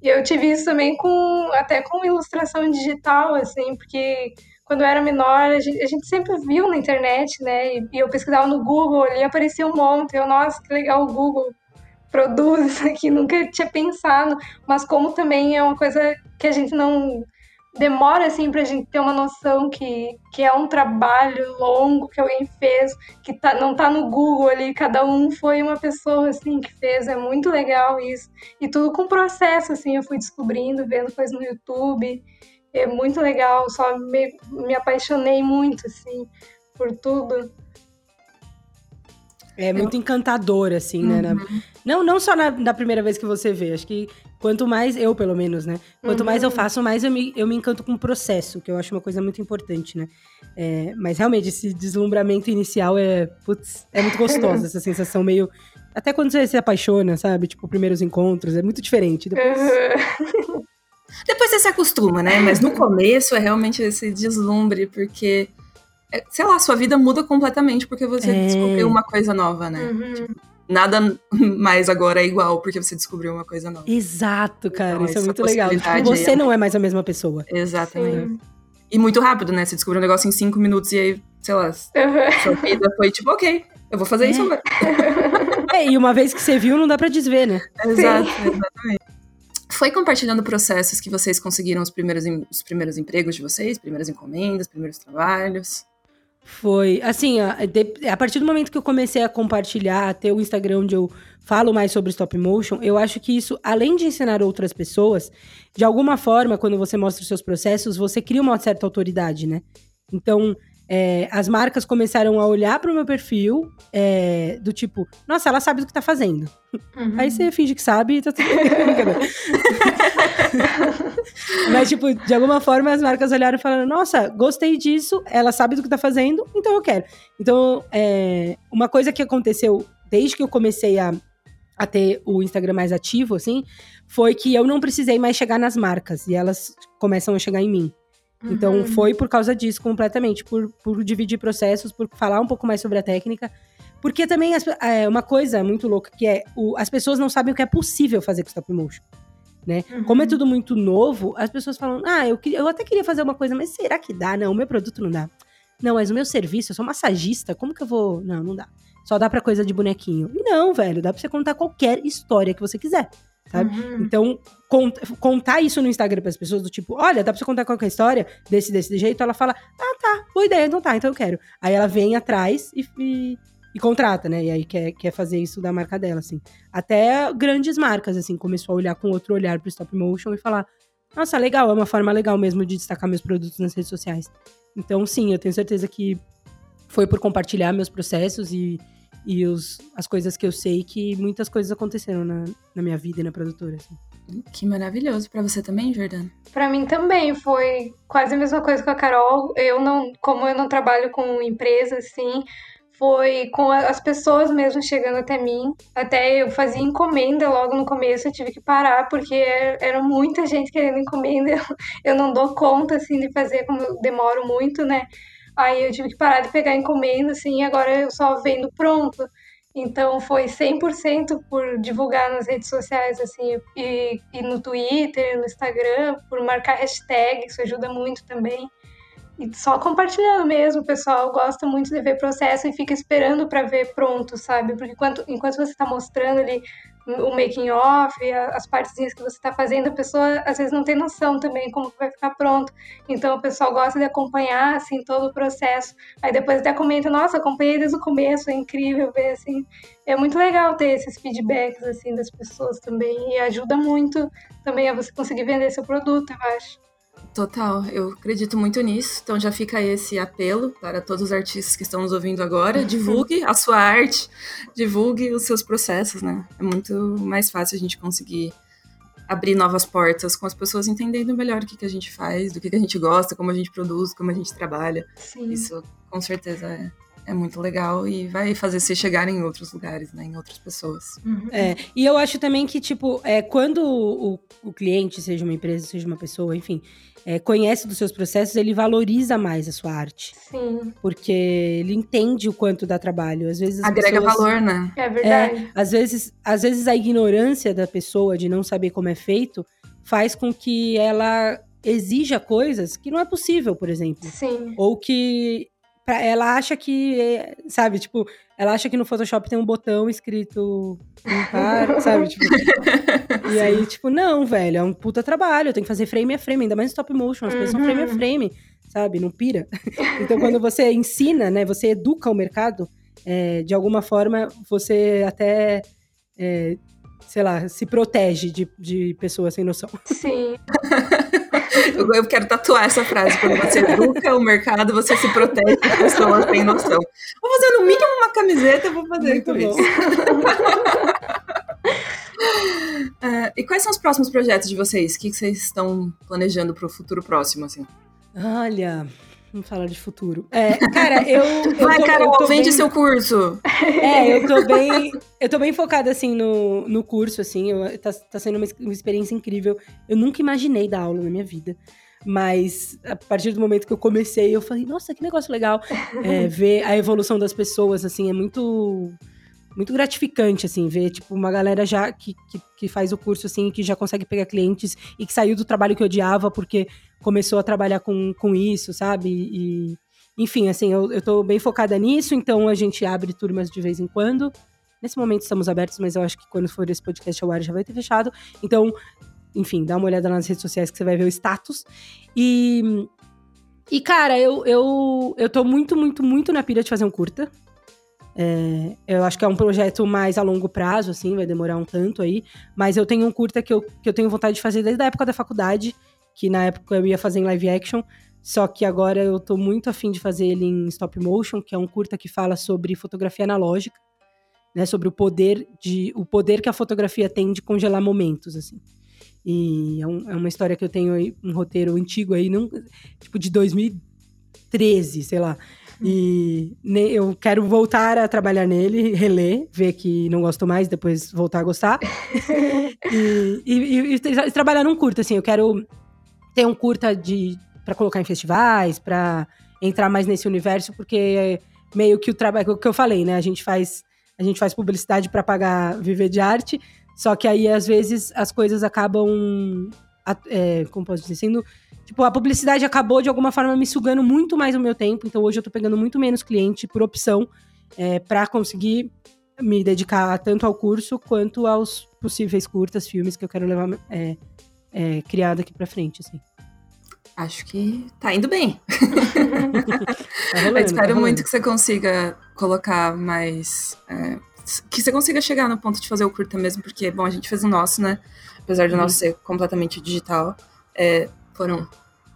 E eu tive isso também com, até com ilustração digital, assim, porque quando eu era menor, a gente, a gente, sempre viu na internet, né? E, e eu pesquisava no Google e aparecia um monte. Eu, nossa, que legal o Google produz isso aqui, (laughs) nunca tinha pensado. Mas como também é uma coisa que a gente não demora assim pra gente ter uma noção que, que é um trabalho longo que alguém fez, que tá, não tá no Google ali, cada um foi uma pessoa assim que fez, é muito legal isso. E tudo com processo, assim, eu fui descobrindo, vendo coisas no YouTube é muito legal, só me, me apaixonei muito, assim, por tudo. É muito encantador, assim, né? Uhum. Não, não só na, na, primeira vez que você vê, acho que quanto mais, eu pelo menos, né? Quanto uhum. mais eu uhum. faço, mais eu me, eu me encanto com o processo, que eu acho uma coisa muito importante, né? É, mas realmente, esse deslumbramento inicial é, putz, é muito gostoso, (laughs) essa sensação meio. Até quando você se apaixona, sabe? Tipo, primeiros encontros, é muito diferente. Depois. Uhum. (laughs) Depois você se acostuma, né? Mas no começo é realmente esse deslumbre, porque, é, sei lá, sua vida muda completamente porque você é. descobriu uma coisa nova, né? Uhum. Tipo, nada (laughs) mais agora é igual porque você descobriu uma coisa nova. Exato, cara. Então, isso é muito legal. Tipo, você é... não é mais a mesma pessoa. Exatamente. Sim. E muito rápido, né? Você descobriu um negócio em cinco minutos e aí, sei lá, uhum. sua vida foi tipo, ok, eu vou fazer é. isso agora. (laughs) É, e uma vez que você viu, não dá pra desver, né? Exato, exatamente foi compartilhando processos que vocês conseguiram os primeiros, os primeiros empregos de vocês, primeiras encomendas, primeiros trabalhos? Foi, assim, a, a, partir do momento que eu comecei a compartilhar, a ter o Instagram onde eu falo mais sobre stop motion, eu acho que isso, além de ensinar outras pessoas, de alguma forma, quando você mostra os seus processos, você cria uma certa autoridade, né? Então, é, as marcas começaram a olhar para o meu perfil é, do tipo, nossa, ela sabe do que tá fazendo. Uhum. Aí você finge que sabe e tá tudo bem. (laughs) Mas, tipo, de alguma forma as marcas olharam e falaram, nossa, gostei disso, ela sabe do que tá fazendo, então eu quero. Então, é, uma coisa que aconteceu desde que eu comecei a, a ter o Instagram mais ativo, assim, foi que eu não precisei mais chegar nas marcas e elas começam a chegar em mim. Então uhum. foi por causa disso completamente, por, por dividir processos, por falar um pouco mais sobre a técnica. Porque também as, é uma coisa muito louca que é o, as pessoas não sabem o que é possível fazer com stop motion. Né? Uhum. Como é tudo muito novo, as pessoas falam: Ah, eu, eu até queria fazer uma coisa, mas será que dá? Não, o meu produto não dá. Não, mas o meu serviço, eu sou massagista, como que eu vou. Não, não dá. Só dá pra coisa de bonequinho. E não, velho, dá pra você contar qualquer história que você quiser sabe? Uhum. Então, cont contar isso no Instagram para as pessoas, do tipo, olha, dá pra você contar qualquer história desse, desse jeito, ela fala, ah, tá, boa ideia, então tá, então eu quero. Aí ela vem atrás e, e, e contrata, né? E aí quer, quer fazer isso da marca dela, assim. Até grandes marcas, assim, começou a olhar com outro olhar pro stop motion e falar, nossa, legal, é uma forma legal mesmo de destacar meus produtos nas redes sociais. Então, sim, eu tenho certeza que foi por compartilhar meus processos e, e os, as coisas que eu sei que muitas coisas aconteceram na, na minha vida e na produtora. Assim. Que maravilhoso. Para você também, Jordana? Para mim também foi quase a mesma coisa com a Carol. Eu não, como eu não trabalho com empresa assim, foi com as pessoas mesmo chegando até mim. Até eu fazia encomenda logo no começo, eu tive que parar porque era muita gente querendo encomenda. (laughs) Eu não dou conta assim de fazer como eu demoro muito, né? Aí eu tive que parar de pegar encomenda, assim, agora eu só vendo pronto. Então foi 100% por divulgar nas redes sociais, assim, e, e no Twitter, no Instagram, por marcar hashtag, isso ajuda muito também. E só compartilhando mesmo, o pessoal gosta muito de ver processo e fica esperando para ver pronto, sabe? Porque enquanto, enquanto você está mostrando ali o making off, as partezinhas que você está fazendo, a pessoa às vezes não tem noção também como que vai ficar pronto. Então o pessoal gosta de acompanhar assim todo o processo. Aí depois até comenta, nossa, acompanhei desde o começo, é incrível ver assim. É muito legal ter esses feedbacks assim das pessoas também e ajuda muito também a você conseguir vender seu produto, eu acho. Total, eu acredito muito nisso. Então já fica esse apelo para todos os artistas que estão nos ouvindo agora. (laughs) Divulgue a sua arte, divulgue os seus processos, né? É muito mais fácil a gente conseguir abrir novas portas com as pessoas entendendo melhor o que, que a gente faz, do que, que a gente gosta, como a gente produz, como a gente trabalha. Sim. Isso com certeza é, é muito legal e vai fazer você chegar em outros lugares, né? Em outras pessoas. Uhum. É, e eu acho também que, tipo, é, quando o, o cliente, seja uma empresa, seja uma pessoa, enfim, é, conhece dos seus processos, ele valoriza mais a sua arte. Sim. Porque ele entende o quanto dá trabalho. Às vezes Agrega pessoas, valor, né? É verdade. É, às, vezes, às vezes a ignorância da pessoa de não saber como é feito faz com que ela exija coisas que não é possível, por exemplo. Sim. Ou que pra, ela acha que, sabe, tipo, ela acha que no Photoshop tem um botão escrito limpar, (laughs) sabe? Tipo, e aí, tipo, não, velho, é um puta trabalho, eu tenho que fazer frame a frame, ainda mais stop motion, as coisas são frame a uhum. frame, sabe? Não pira. (laughs) Então, quando você ensina, né, você educa o mercado, é, de alguma forma, você até é, sei lá, se protege de, de pessoas sem noção. Sim. (laughs) eu, eu, quero tatuar essa frase. Quando você educa o mercado, você se protege de pessoas sem noção. Vou fazer no mínimo uma camiseta, vou fazer Muito com bom. isso. uh, (laughs) e quais são os próximos projetos de vocês? O que, que vocês estão planejando para o futuro próximo, assim? Olha, Vamos falar de futuro. É, cara, eu. eu (laughs) Vai, tô, Carol, eu vende bem... seu curso. (laughs) É, eu tô bem. Eu tô bem focada, assim, no, no curso, assim. Eu, tá, tá sendo uma, uma experiência incrível. Eu nunca imaginei dar aula na minha vida. Mas a partir do momento que eu comecei, eu falei, nossa, que negócio legal. (laughs) É, ver a evolução das pessoas, assim, é muito muito gratificante, assim, ver, tipo, uma galera já que, que, que, faz o curso, assim, que já consegue pegar clientes e que saiu do trabalho que odiava porque começou a trabalhar com, com isso, sabe? E, enfim, assim, eu, eu tô bem focada nisso, então a gente abre turmas de vez em quando. Nesse momento estamos abertos, mas eu acho que quando for esse podcast ao ar já vai ter fechado. Então, enfim, dá uma olhada nas redes sociais que você vai ver o status. E, e cara, eu, eu, eu tô muito, muito, muito na pira de fazer um curta. É, eu acho que é um projeto mais a longo prazo, assim, vai demorar um tanto aí. Mas eu tenho um curta que eu, que eu tenho vontade de fazer desde a época da faculdade, que na época eu ia fazer em live action. Só que agora eu tô muito afim de fazer ele em stop motion, que é um curta que fala sobre fotografia analógica, né? Sobre o poder de o poder que a fotografia tem de congelar momentos, assim. E é, um, é uma história que eu tenho aí, um roteiro antigo aí, não, tipo de 2013, sei lá. E eu quero voltar a trabalhar nele, reler, ver que não gosto mais, depois voltar a gostar. (laughs) e, e, e, e, trabalhar num curta, assim, eu quero ter um curta de para colocar em festivais, para entrar mais nesse universo, porque meio que o trabalho, o que eu falei, né? A gente faz, a gente faz publicidade para pagar viver de arte, só que aí às vezes as coisas acabam, é, como posso dizer, sendo Tipo, a publicidade acabou de alguma forma me sugando muito mais o meu tempo, então hoje eu tô pegando muito menos cliente por opção é, para conseguir me dedicar tanto ao curso quanto aos possíveis curtas, filmes que eu quero levar é, é, criado daqui para frente, assim. Acho que tá indo bem. (laughs) (laughs) tá rolando, eu espero tá muito que você consiga colocar mais. É, que você consiga chegar no ponto de fazer o curta mesmo, porque, bom, a gente fez o nosso, né? Apesar do uhum. nosso ser completamente digital. É, foram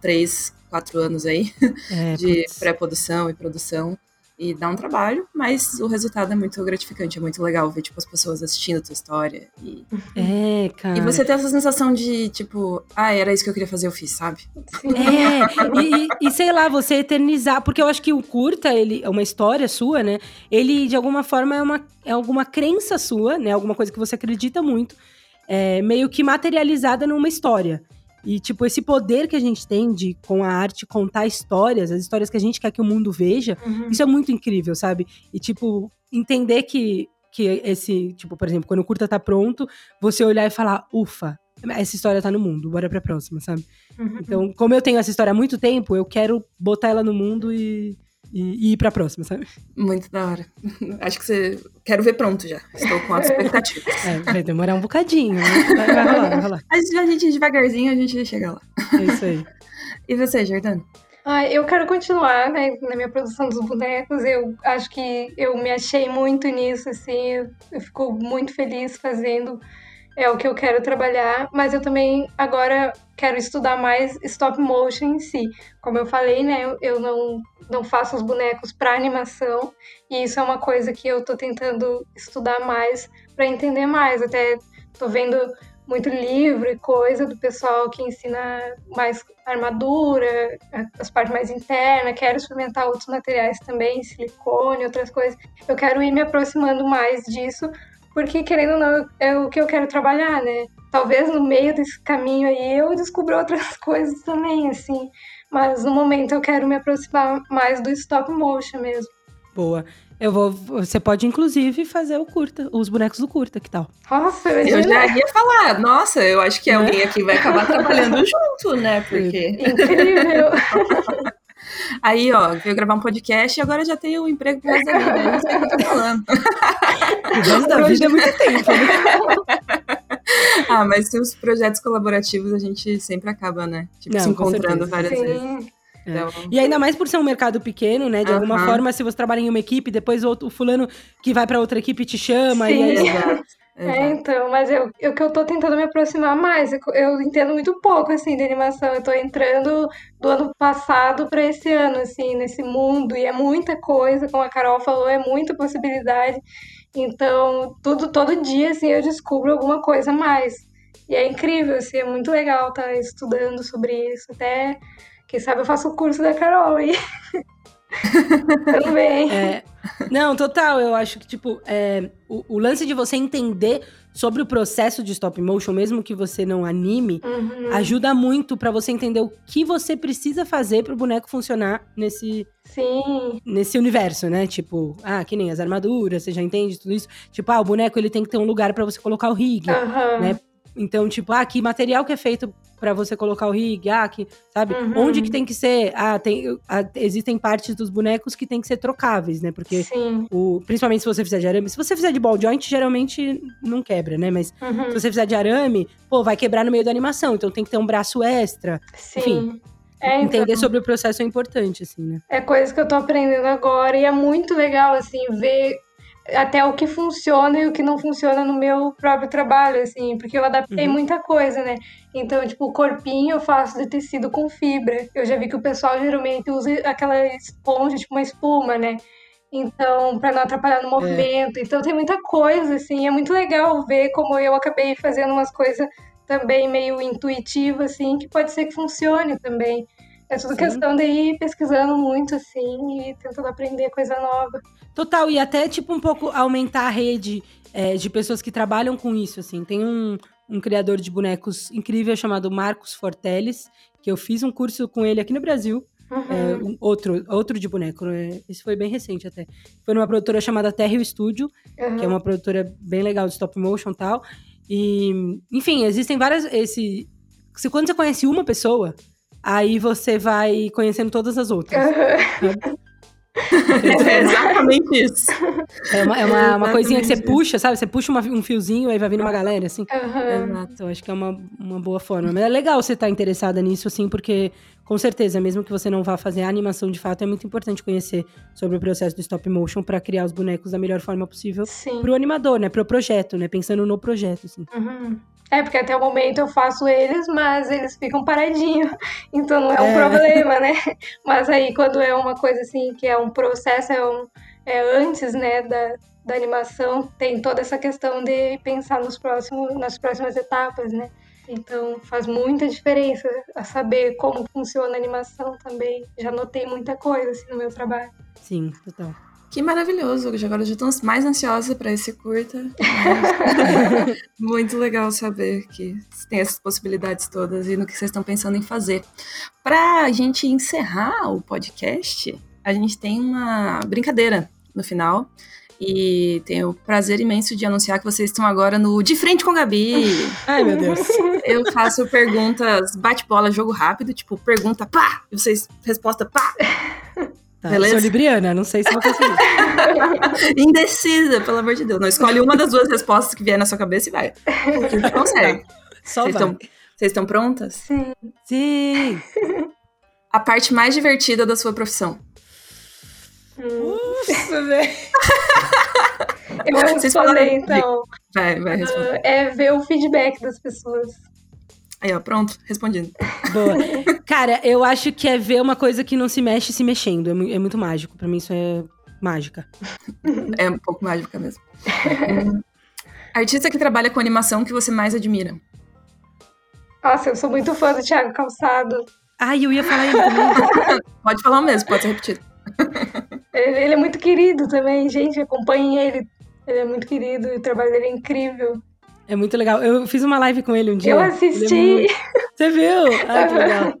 três, quatro anos aí é, (laughs) de pré-produção e produção. E dá um trabalho, mas o resultado é muito gratificante, é muito legal ver, tipo, as pessoas assistindo a tua história. E, é, cara. E você ter essa sensação de, tipo, ah, era isso que eu queria fazer, eu fiz, sabe? É, e, e, sei lá, você eternizar, porque eu acho que o curta, ele é uma história sua, né? Ele, de alguma forma, é, uma, é alguma crença sua, né? Alguma coisa que você acredita muito, é, meio que materializada numa história. E, tipo, esse poder que a gente tem de, com a arte, contar histórias, as histórias que a gente quer que o mundo veja, uhum. isso é muito incrível, sabe? E, tipo, entender que, que esse, tipo, por exemplo, quando o curta tá pronto, você olhar e falar, ufa, essa história tá no mundo, bora pra próxima, sabe? Uhum. Então, como eu tenho essa história há muito tempo, eu quero botar ela no mundo e e, e ir pra próxima, sabe? Muito da hora. Acho que você. Quero ver pronto já. Estou com as expectativas. (laughs) É, vai demorar um bocadinho, né? Vai, vai rolar, vai rolar. A gente, devagarzinho, a gente chega lá. É isso aí. (laughs) E você, Jordana? Ah, eu quero continuar né, na minha produção dos bonecos. Eu acho que eu me achei muito nisso, assim. Eu, eu fico muito feliz fazendo é o que eu quero trabalhar, mas eu também agora quero estudar mais stop motion em si. Como eu falei, né, eu não, não faço os bonecos para animação, e isso é uma coisa que eu tô tentando estudar mais para entender mais. Até tô vendo muito livro e coisa do pessoal que ensina mais armadura, as partes mais internas, quero experimentar outros materiais também, silicone, outras coisas. Eu quero ir me aproximando mais disso, porque querendo ou não, é o que eu quero trabalhar, né? Talvez no meio desse caminho aí eu descubra outras (laughs) coisas também, assim. Mas no momento eu quero me aproximar mais do stop motion mesmo. Boa. Eu vou. Você pode, inclusive, fazer o curta, os bonecos do curta, que tal? Nossa, eu já ia falar, nossa, eu acho que alguém aqui vai acabar trabalhando (laughs) junto, né? Porque. Incrível! (laughs) Aí, ó, veio gravar um podcast e agora já tem um emprego pro resto da vida. Eu não sei o que eu tô falando. (laughs) O resto da vida é muito tempo, né? (laughs) ah, mas tem os projetos colaborativos a gente sempre acaba, né? Tipo, Não, se encontrando várias vezes. Sim. Então, E ainda mais por ser um mercado pequeno, né? De alguma forma, se você trabalha em uma equipe, depois o, fulano que vai pra outra equipe te chama. E aí, Sim. (laughs) exato. É, exato. então, mas eu, eu que eu tô tentando me aproximar mais. Eu, eu entendo muito pouco, assim, de animação. Eu tô entrando do ano passado pra esse ano, assim, nesse mundo. E é muita coisa, como a Carol falou, é muita possibilidade. Então, tudo, todo dia, assim, eu descubro alguma coisa a mais. E é incrível, assim, é muito legal estar estudando sobre isso. Até, quem sabe eu faço o curso da Carol aí. (laughs) Também. É, não, total. Eu acho que, tipo, é, o, o lance de você entender sobre o processo de stop motion, mesmo que você não anime, Uhum. ajuda muito pra você entender o que você precisa fazer pro boneco funcionar nesse, Sim. nesse universo, né? Tipo, ah, que nem as armaduras, você já entende tudo isso. Tipo, ah, o boneco ele tem que ter um lugar pra você colocar o rig. Aham. né? Então, tipo, ah, que material que é feito pra você colocar o rig, ah, que, sabe? Uhum. Onde que tem que ser? Ah, tem, ah, existem partes dos bonecos que tem que ser trocáveis, né? Porque Sim. o, principalmente se você fizer de arame, se você fizer de ball joint, geralmente não quebra, né? Mas Uhum. se você fizer de arame, pô, vai quebrar no meio da animação, então tem que ter um braço extra. Sim. Enfim, É, então, Entender sobre o processo é importante, assim, né? é coisa que eu tô aprendendo agora e é muito legal, assim, ver até o que funciona e o que não funciona no meu próprio trabalho, assim, porque eu adaptei Uhum. muita coisa, né? Então, tipo, o corpinho eu faço de tecido com fibra. Eu já vi que o pessoal geralmente usa aquela esponja, tipo uma espuma, né? Então, pra não atrapalhar no movimento. Então, tem muita coisa, assim, é muito legal ver como eu acabei fazendo umas coisas também meio intuitivas, assim, que pode ser que funcione também. É tudo Sim. questão de ir pesquisando muito, assim, e tentando aprender coisa nova. Total, e até, tipo, um pouco aumentar a rede é, de pessoas que trabalham com isso, assim. Tem um, um criador de bonecos incrível chamado Marcos Forteles, que eu fiz um curso com ele aqui no Brasil. Uhum. É, um outro, outro de boneco, né? Esse foi bem recente até. Foi numa produtora chamada Terra Studio, Uhum. que é uma produtora bem legal de stop motion e tal. E, enfim, existem várias. Esse, se quando você conhece uma pessoa, aí você vai conhecendo todas as outras. Uhum. (laughs) É exatamente isso. É uma, é uma, uma coisinha que você puxa, sabe? Você puxa uma- um fiozinho, aí vai vindo uma galera, assim. Uhum. Exato. Então, acho que é uma, uma boa forma. Mas é legal você estar interessada nisso, assim, porque, com certeza, mesmo que você não vá fazer a animação de fato, é muito importante conhecer sobre o processo do stop motion pra criar os bonecos da melhor forma possível Sim. pro animador, né? Pro projeto, né? Pensando no projeto, assim. Uhum. É, porque até o momento eu faço eles, mas eles ficam paradinhos. (laughs) Então não é um É. problema, né? (laughs) Mas aí quando é uma coisa assim, que é um processo, é, um, é antes, né, da, da animação, tem toda essa questão de pensar nos próximos, nas próximas etapas, né? Então faz muita diferença a saber como funciona a animação também. Já notei muita coisa assim no meu trabalho. Sim, total. Que maravilhoso. Agora eu já tô mais ansiosa para esse curta. Mas (laughs) Muito legal saber que tem essas possibilidades todas e no que vocês estão pensando em fazer. Pra gente encerrar o podcast, a gente tem uma brincadeira no final. E tenho o prazer imenso de anunciar que vocês estão agora no De Frente com Gabi. Ai, meu Deus. Eu faço perguntas bate-bola, jogo rápido, tipo, pergunta pá, e vocês, resposta pá. Tá, Beleza? Sou libriana, não sei se vou conseguir. (laughs) Indecisa, pelo amor de Deus. Não escolhe uma das duas respostas que vier na sua cabeça e vai. Porque você consegue. Só Vocês vai. estão, vocês estão prontas? Sim. Sim! A parte mais divertida da sua profissão. Hum. Nossa, velho. Eu vou Vocês responder, falaram- então. Vai, vai, responde. Ah, É ver o feedback das pessoas. Aí, ó, pronto, respondido. Boa. (laughs) Cara, eu acho que é ver uma coisa que não se mexe se mexendo. É, é muito mágico. Pra mim, isso é mágica. (laughs) É um pouco mágica mesmo. Hum, Artista que trabalha com animação que você mais admira. Nossa, eu sou muito fã do Thiago Calçado. Ai, eu ia falar ele também. (laughs) Pode falar mesmo, pode ser repetido. Ele, ele é muito querido também, gente. Acompanhem ele. Ele é muito querido e o trabalho dele é incrível. É muito legal. Eu fiz uma live com ele um dia. Eu é assisti. muito- Você viu? Ai, que legal.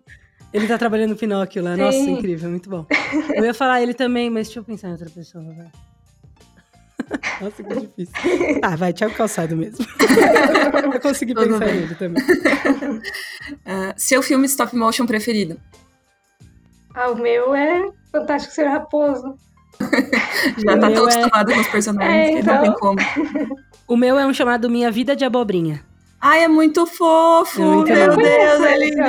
Ele tá trabalhando no Pinóquio lá. Nossa, Sim. incrível, muito bom. Eu ia falar ele também, mas deixa eu pensar em outra pessoa, vai. (laughs) Nossa, que difícil. Ah, vai, Thiago Calçado mesmo. (laughs) Eu consegui Tudo pensar bem. nele também. (laughs) Ah, seu filme stop motion preferido? Ah, o meu é Fantástico Ser Raposo. Já O tá tão é- acostumado com os personagens É, que não então. tem como. O meu é um chamado Minha Vida de Abobrinha. Ai, é muito fofo! É muito meu. Deus, é lindo.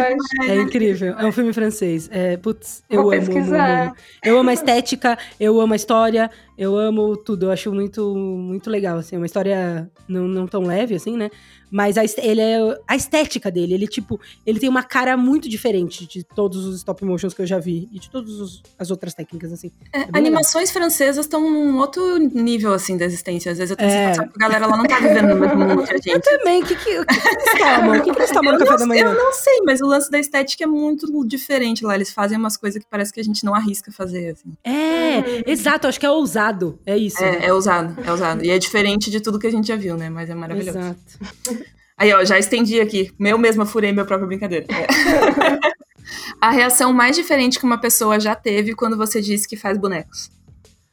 É incrível. É um filme francês. É, putz, eu Vou amo, amo, pesquisar. amo. Eu amo a estética, eu amo a história, eu amo tudo. Eu acho muito, muito legal, assim. É uma história não, não tão leve, assim, né? Mas a, ele é, a estética dele, ele, tipo, ele tem uma cara muito diferente de todos os stop motions que eu já vi. E de todas as outras técnicas, assim. É, legal. animações francesas estão num outro nível, assim, da existência. Às vezes eu tenho É. sensação que a galera lá não tá vivendo no mesmo mundo que a (laughs) gente. Também, o que, que, que, que eles tomam? O que, que eles tomam no Eu café não, da manhã? eu não sei, mas o lance da estética é muito diferente lá. Eles fazem umas coisas que parece que a gente não arrisca fazer, assim. É, exato, acho que é ousado. É isso. É, é ousado, é ousado. E é diferente de tudo que a gente já viu, né? Mas é maravilhoso. Exato. Aí, ó, já estendi aqui. Eu mesma furei minha própria brincadeira. É. (laughs) a reação mais diferente que uma pessoa já teve quando você disse que faz bonecos.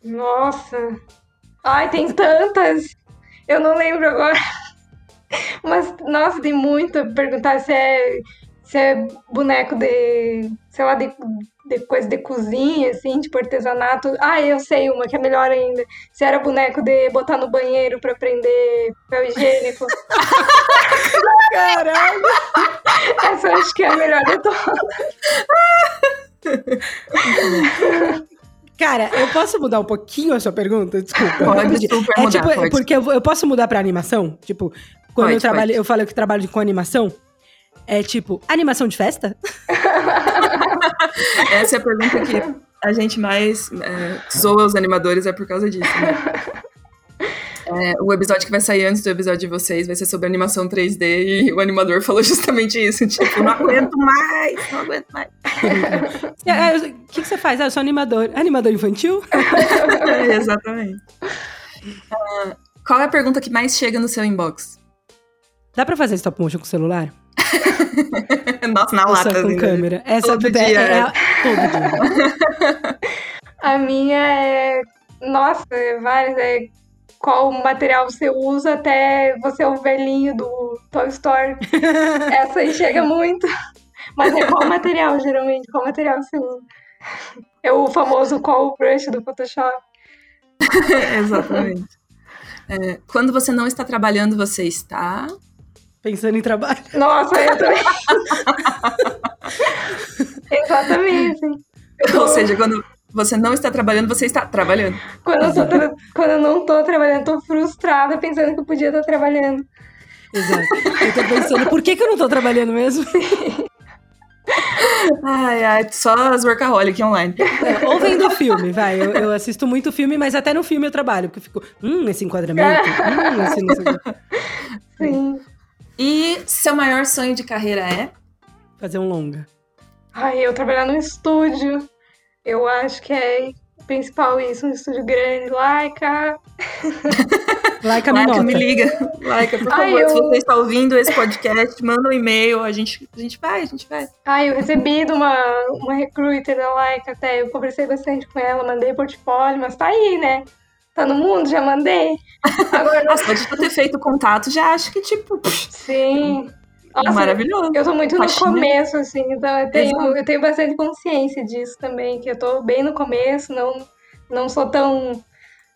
Nossa. Ai, tem tantas. Eu não lembro agora. (laughs) Mas, nossa, tem muito. Perguntar se é, se é boneco de, sei lá, de, de coisa de cozinha, assim, tipo artesanato. Ah, eu sei uma que é melhor ainda. Se era boneco de botar no banheiro pra prender papel higiênico. (laughs) Caralho! Essa eu acho que é a melhor de todas. Cara, eu posso mudar um pouquinho a sua pergunta? Desculpa. Pode super É mudar, tipo, pode. porque eu, eu posso mudar pra animação? Tipo, quando Pode, eu trabalho, pode. eu falei que trabalho com animação. É tipo, animação de festa? (laughs) Essa é a pergunta que a gente mais é, zoa os animadores, é por causa disso, né? É, o episódio que vai sair antes do episódio de vocês vai ser sobre animação 3D e o animador falou justamente isso. Tipo, não aguento mais, não aguento mais. (laughs) É, é, O que, que você faz? Ah, eu sou animador. Animador infantil? (laughs) É, exatamente. Ah, qual é a pergunta que mais chega no seu inbox? Dá pra fazer stop motion com celular? (laughs) Nossa, na lata. com assim, né? câmera? Essa Todo é, dia, é, é todo dia. (laughs) A minha é. Nossa, é várias. É qual material você usa até você é o velhinho do Toy Story. (laughs) Essa aí chega muito. Mas é qual material, geralmente? Qual material você usa? É o famoso qual brush do Photoshop. Exatamente. É, quando você não está trabalhando, você está. Pensando em trabalho. Nossa, eu também. (laughs) Exatamente. (laughs) Ou seja, quando você não está trabalhando, você está trabalhando. Quando eu, tra- quando eu não tô trabalhando, tô frustrada pensando que eu podia estar trabalhando. Exato. Eu tô pensando, por que, que eu não tô trabalhando mesmo? (laughs) Ai, ai, só as workaholic online. É, ou vendo filme, vai. Eu, eu assisto muito filme, mas até no filme eu trabalho, porque eu fico, hum, esse enquadramento, hum, esse não sei o quê. Sim. E seu maior sonho de carreira é? Fazer um longa. Ai, eu trabalhar num estúdio. Eu acho que é o principal isso, um estúdio grande, laica. (laughs) Laika me Laika, nota. me liga. Laika, por favor, Ai, eu- se você está ouvindo esse podcast, manda um e-mail, a gente, a gente vai, a gente vai. Ai, eu recebi de uma, uma recruiter da Laika até, eu conversei bastante com ela, mandei portfólio, mas tá aí, né? Tá no mundo, já mandei. Agora, Nossa, pode ter feito contato, já acho que, tipo, sim. Nossa, maravilhoso. Eu tô muito no começo, assim, então eu tenho, Exato. eu tenho bastante consciência disso também, que eu tô bem no começo, não, não sou tão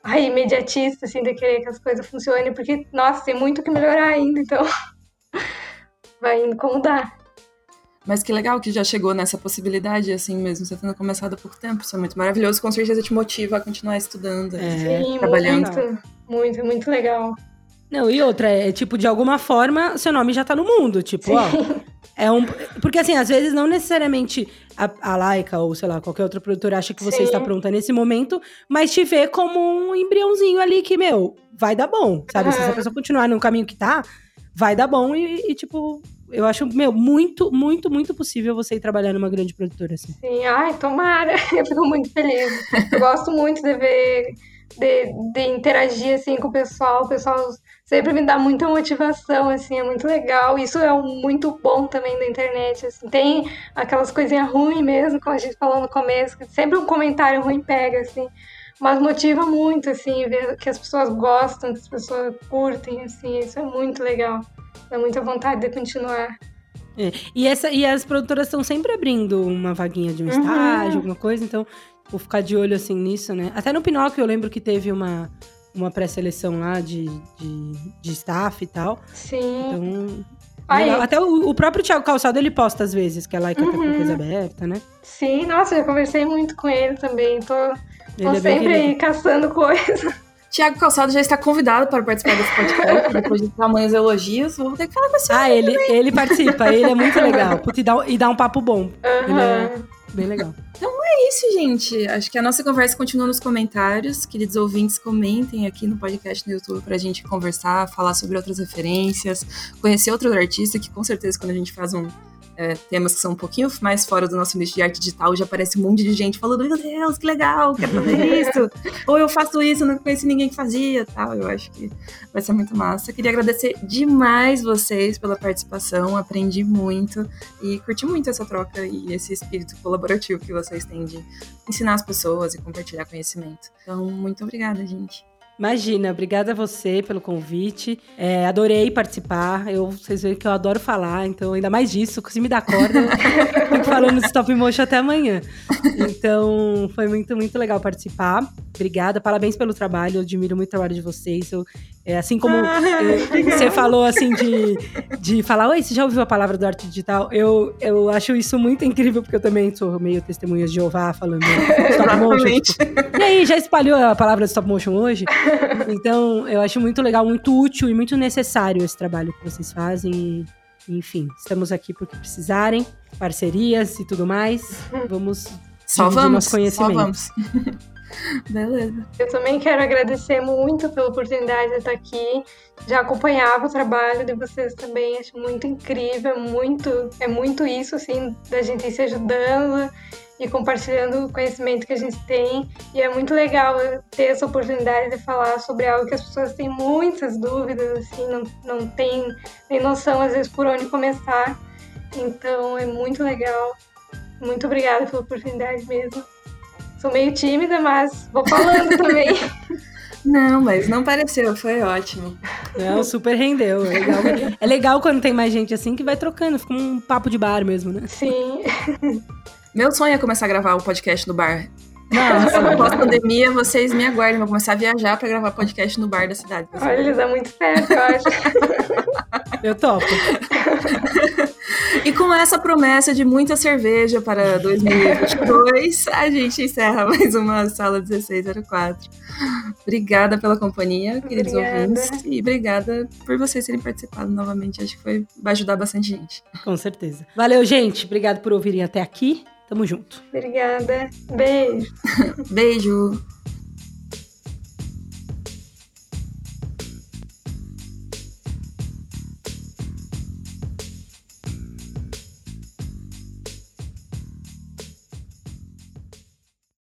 ai, imediatista, assim, de querer que as coisas funcionem, porque, nossa, tem muito que melhorar ainda, então (laughs) vai indo como dá. Mas que legal que já chegou nessa possibilidade, assim mesmo, você tendo começado há pouco tempo. Isso é muito maravilhoso, com certeza te motiva a continuar estudando. É, Sim, trabalhando. muito, muito, muito legal. Não, e outra, é tipo, de alguma forma, seu nome já tá no mundo. Tipo, ó. É um. Porque assim, às vezes não necessariamente a, a Laika ou, sei lá, qualquer outra produtora acha que você Sim. está pronta nesse momento, mas te vê como um embriãozinho ali que, meu, vai dar bom. Sabe? Se essa pessoa continuar no caminho que tá, vai dar bom e, e, tipo, eu acho, meu, muito, muito, muito possível você ir trabalhar numa grande produtora, assim. Sim, ai, tomara. (laughs) Eu fico muito feliz. Eu gosto muito de ver, de, de interagir, assim, com o pessoal. O pessoal sempre me dá muita motivação, assim, é muito legal. Isso é muito bom também da internet, assim. Tem aquelas coisinhas ruins mesmo, como a gente falou no começo, sempre um comentário ruim pega, assim. Mas motiva muito, assim, ver que as pessoas gostam, que as pessoas curtem, assim, isso é muito legal. Dá muita vontade de continuar. É. E, essa, e as produtoras estão sempre abrindo uma vaguinha de um uhum. estágio, alguma coisa, então vou ficar de olho assim nisso, né? Até no Pinóquio eu lembro que teve uma, uma pré-seleção lá de, de, de staff e tal. Sim. Então. Até o, o, próprio Thiago Calçado ele posta às vezes, que é lá e uhum. tá com coisa aberta, né? Sim, nossa, eu conversei muito com ele também. Tô, tô é sempre aí caçando coisa. Tiago Calçado já está convidado para participar desse podcast, (laughs) depois de tamanhos elogios. Vou ter que falar com você. Ah, ele, ele participa, ele é muito legal. (laughs) e, dá, e dá um papo bom. Uhum. Ele é bem legal. Então é isso, gente. Acho que a nossa conversa continua nos comentários. Queridos ouvintes, comentem aqui no podcast no YouTube para a gente conversar, falar sobre outras referências, conhecer outro artista, que com certeza quando a gente faz um é, temas que são um pouquinho mais fora do nosso nicho de arte digital, já aparece um monte de gente falando, meu Deus, que legal, quero fazer (laughs) isso. Ou eu faço isso, não conheci ninguém que fazia, tal. Eu acho que vai ser muito massa. Queria agradecer demais vocês pela participação, aprendi muito e curti muito essa troca e esse espírito colaborativo que vocês têm de ensinar as pessoas e compartilhar conhecimento. Então, muito obrigada, gente. Imagina, obrigada a você pelo convite. É, adorei participar. Eu, vocês veem que eu adoro falar, então ainda mais disso, se me dá corda, eu fico falando stop motion até amanhã. Então, foi muito, muito legal participar. Obrigada, parabéns pelo trabalho. Eu admiro muito o trabalho de vocês. Eu, é, assim como ah, (laughs) eu, você falou assim de, de falar, oi, você já ouviu a palavra do arte digital? Eu, eu acho isso muito incrível, porque eu também sou meio testemunha de Jeová falando stop motion. Tipo, e aí, já espalhou a palavra stop motion hoje? Então, eu acho muito legal, muito útil e muito necessário esse trabalho que vocês fazem. Enfim, estamos aqui porque precisarem, parcerias e tudo mais. Vamos só vamos, nosso conhecimento. Só vamos. Beleza. Eu também quero agradecer muito pela oportunidade de estar aqui. Já acompanhava o trabalho de vocês também, acho muito incrível, é muito, é muito isso, assim, da gente ir se ajudando e compartilhando o conhecimento que a gente tem. E é muito legal ter essa oportunidade de falar sobre algo que as pessoas têm muitas dúvidas, assim, não, não tem nem noção, às vezes, por onde começar. Então, é muito legal. Muito obrigada pela oportunidade mesmo. Sou meio tímida, mas vou falando também. (laughs) Não, mas não pareceu, foi ótimo. Não, super rendeu. É legal, é legal quando tem mais gente assim que vai trocando, fica um papo de bar mesmo, né? Sim. Meu sonho é começar a gravar o podcast no bar. Nossa, (laughs) pós-pandemia, vocês me aguardem. Vou começar a viajar pra gravar podcast no bar da cidade. Olha, dá muito certo, eu acho. (laughs) (laughs) eu topo. E com essa promessa de muita cerveja para 2022, a gente encerra mais uma Sala 1604. Obrigada pela companhia, queridos obrigada. ouvintes. E obrigada por vocês terem participado novamente. Acho que foi, vai ajudar bastante gente. Com certeza. Valeu, gente. Obrigado por ouvirem até aqui. Tamo junto. Obrigada. Beijo. (laughs) Beijo.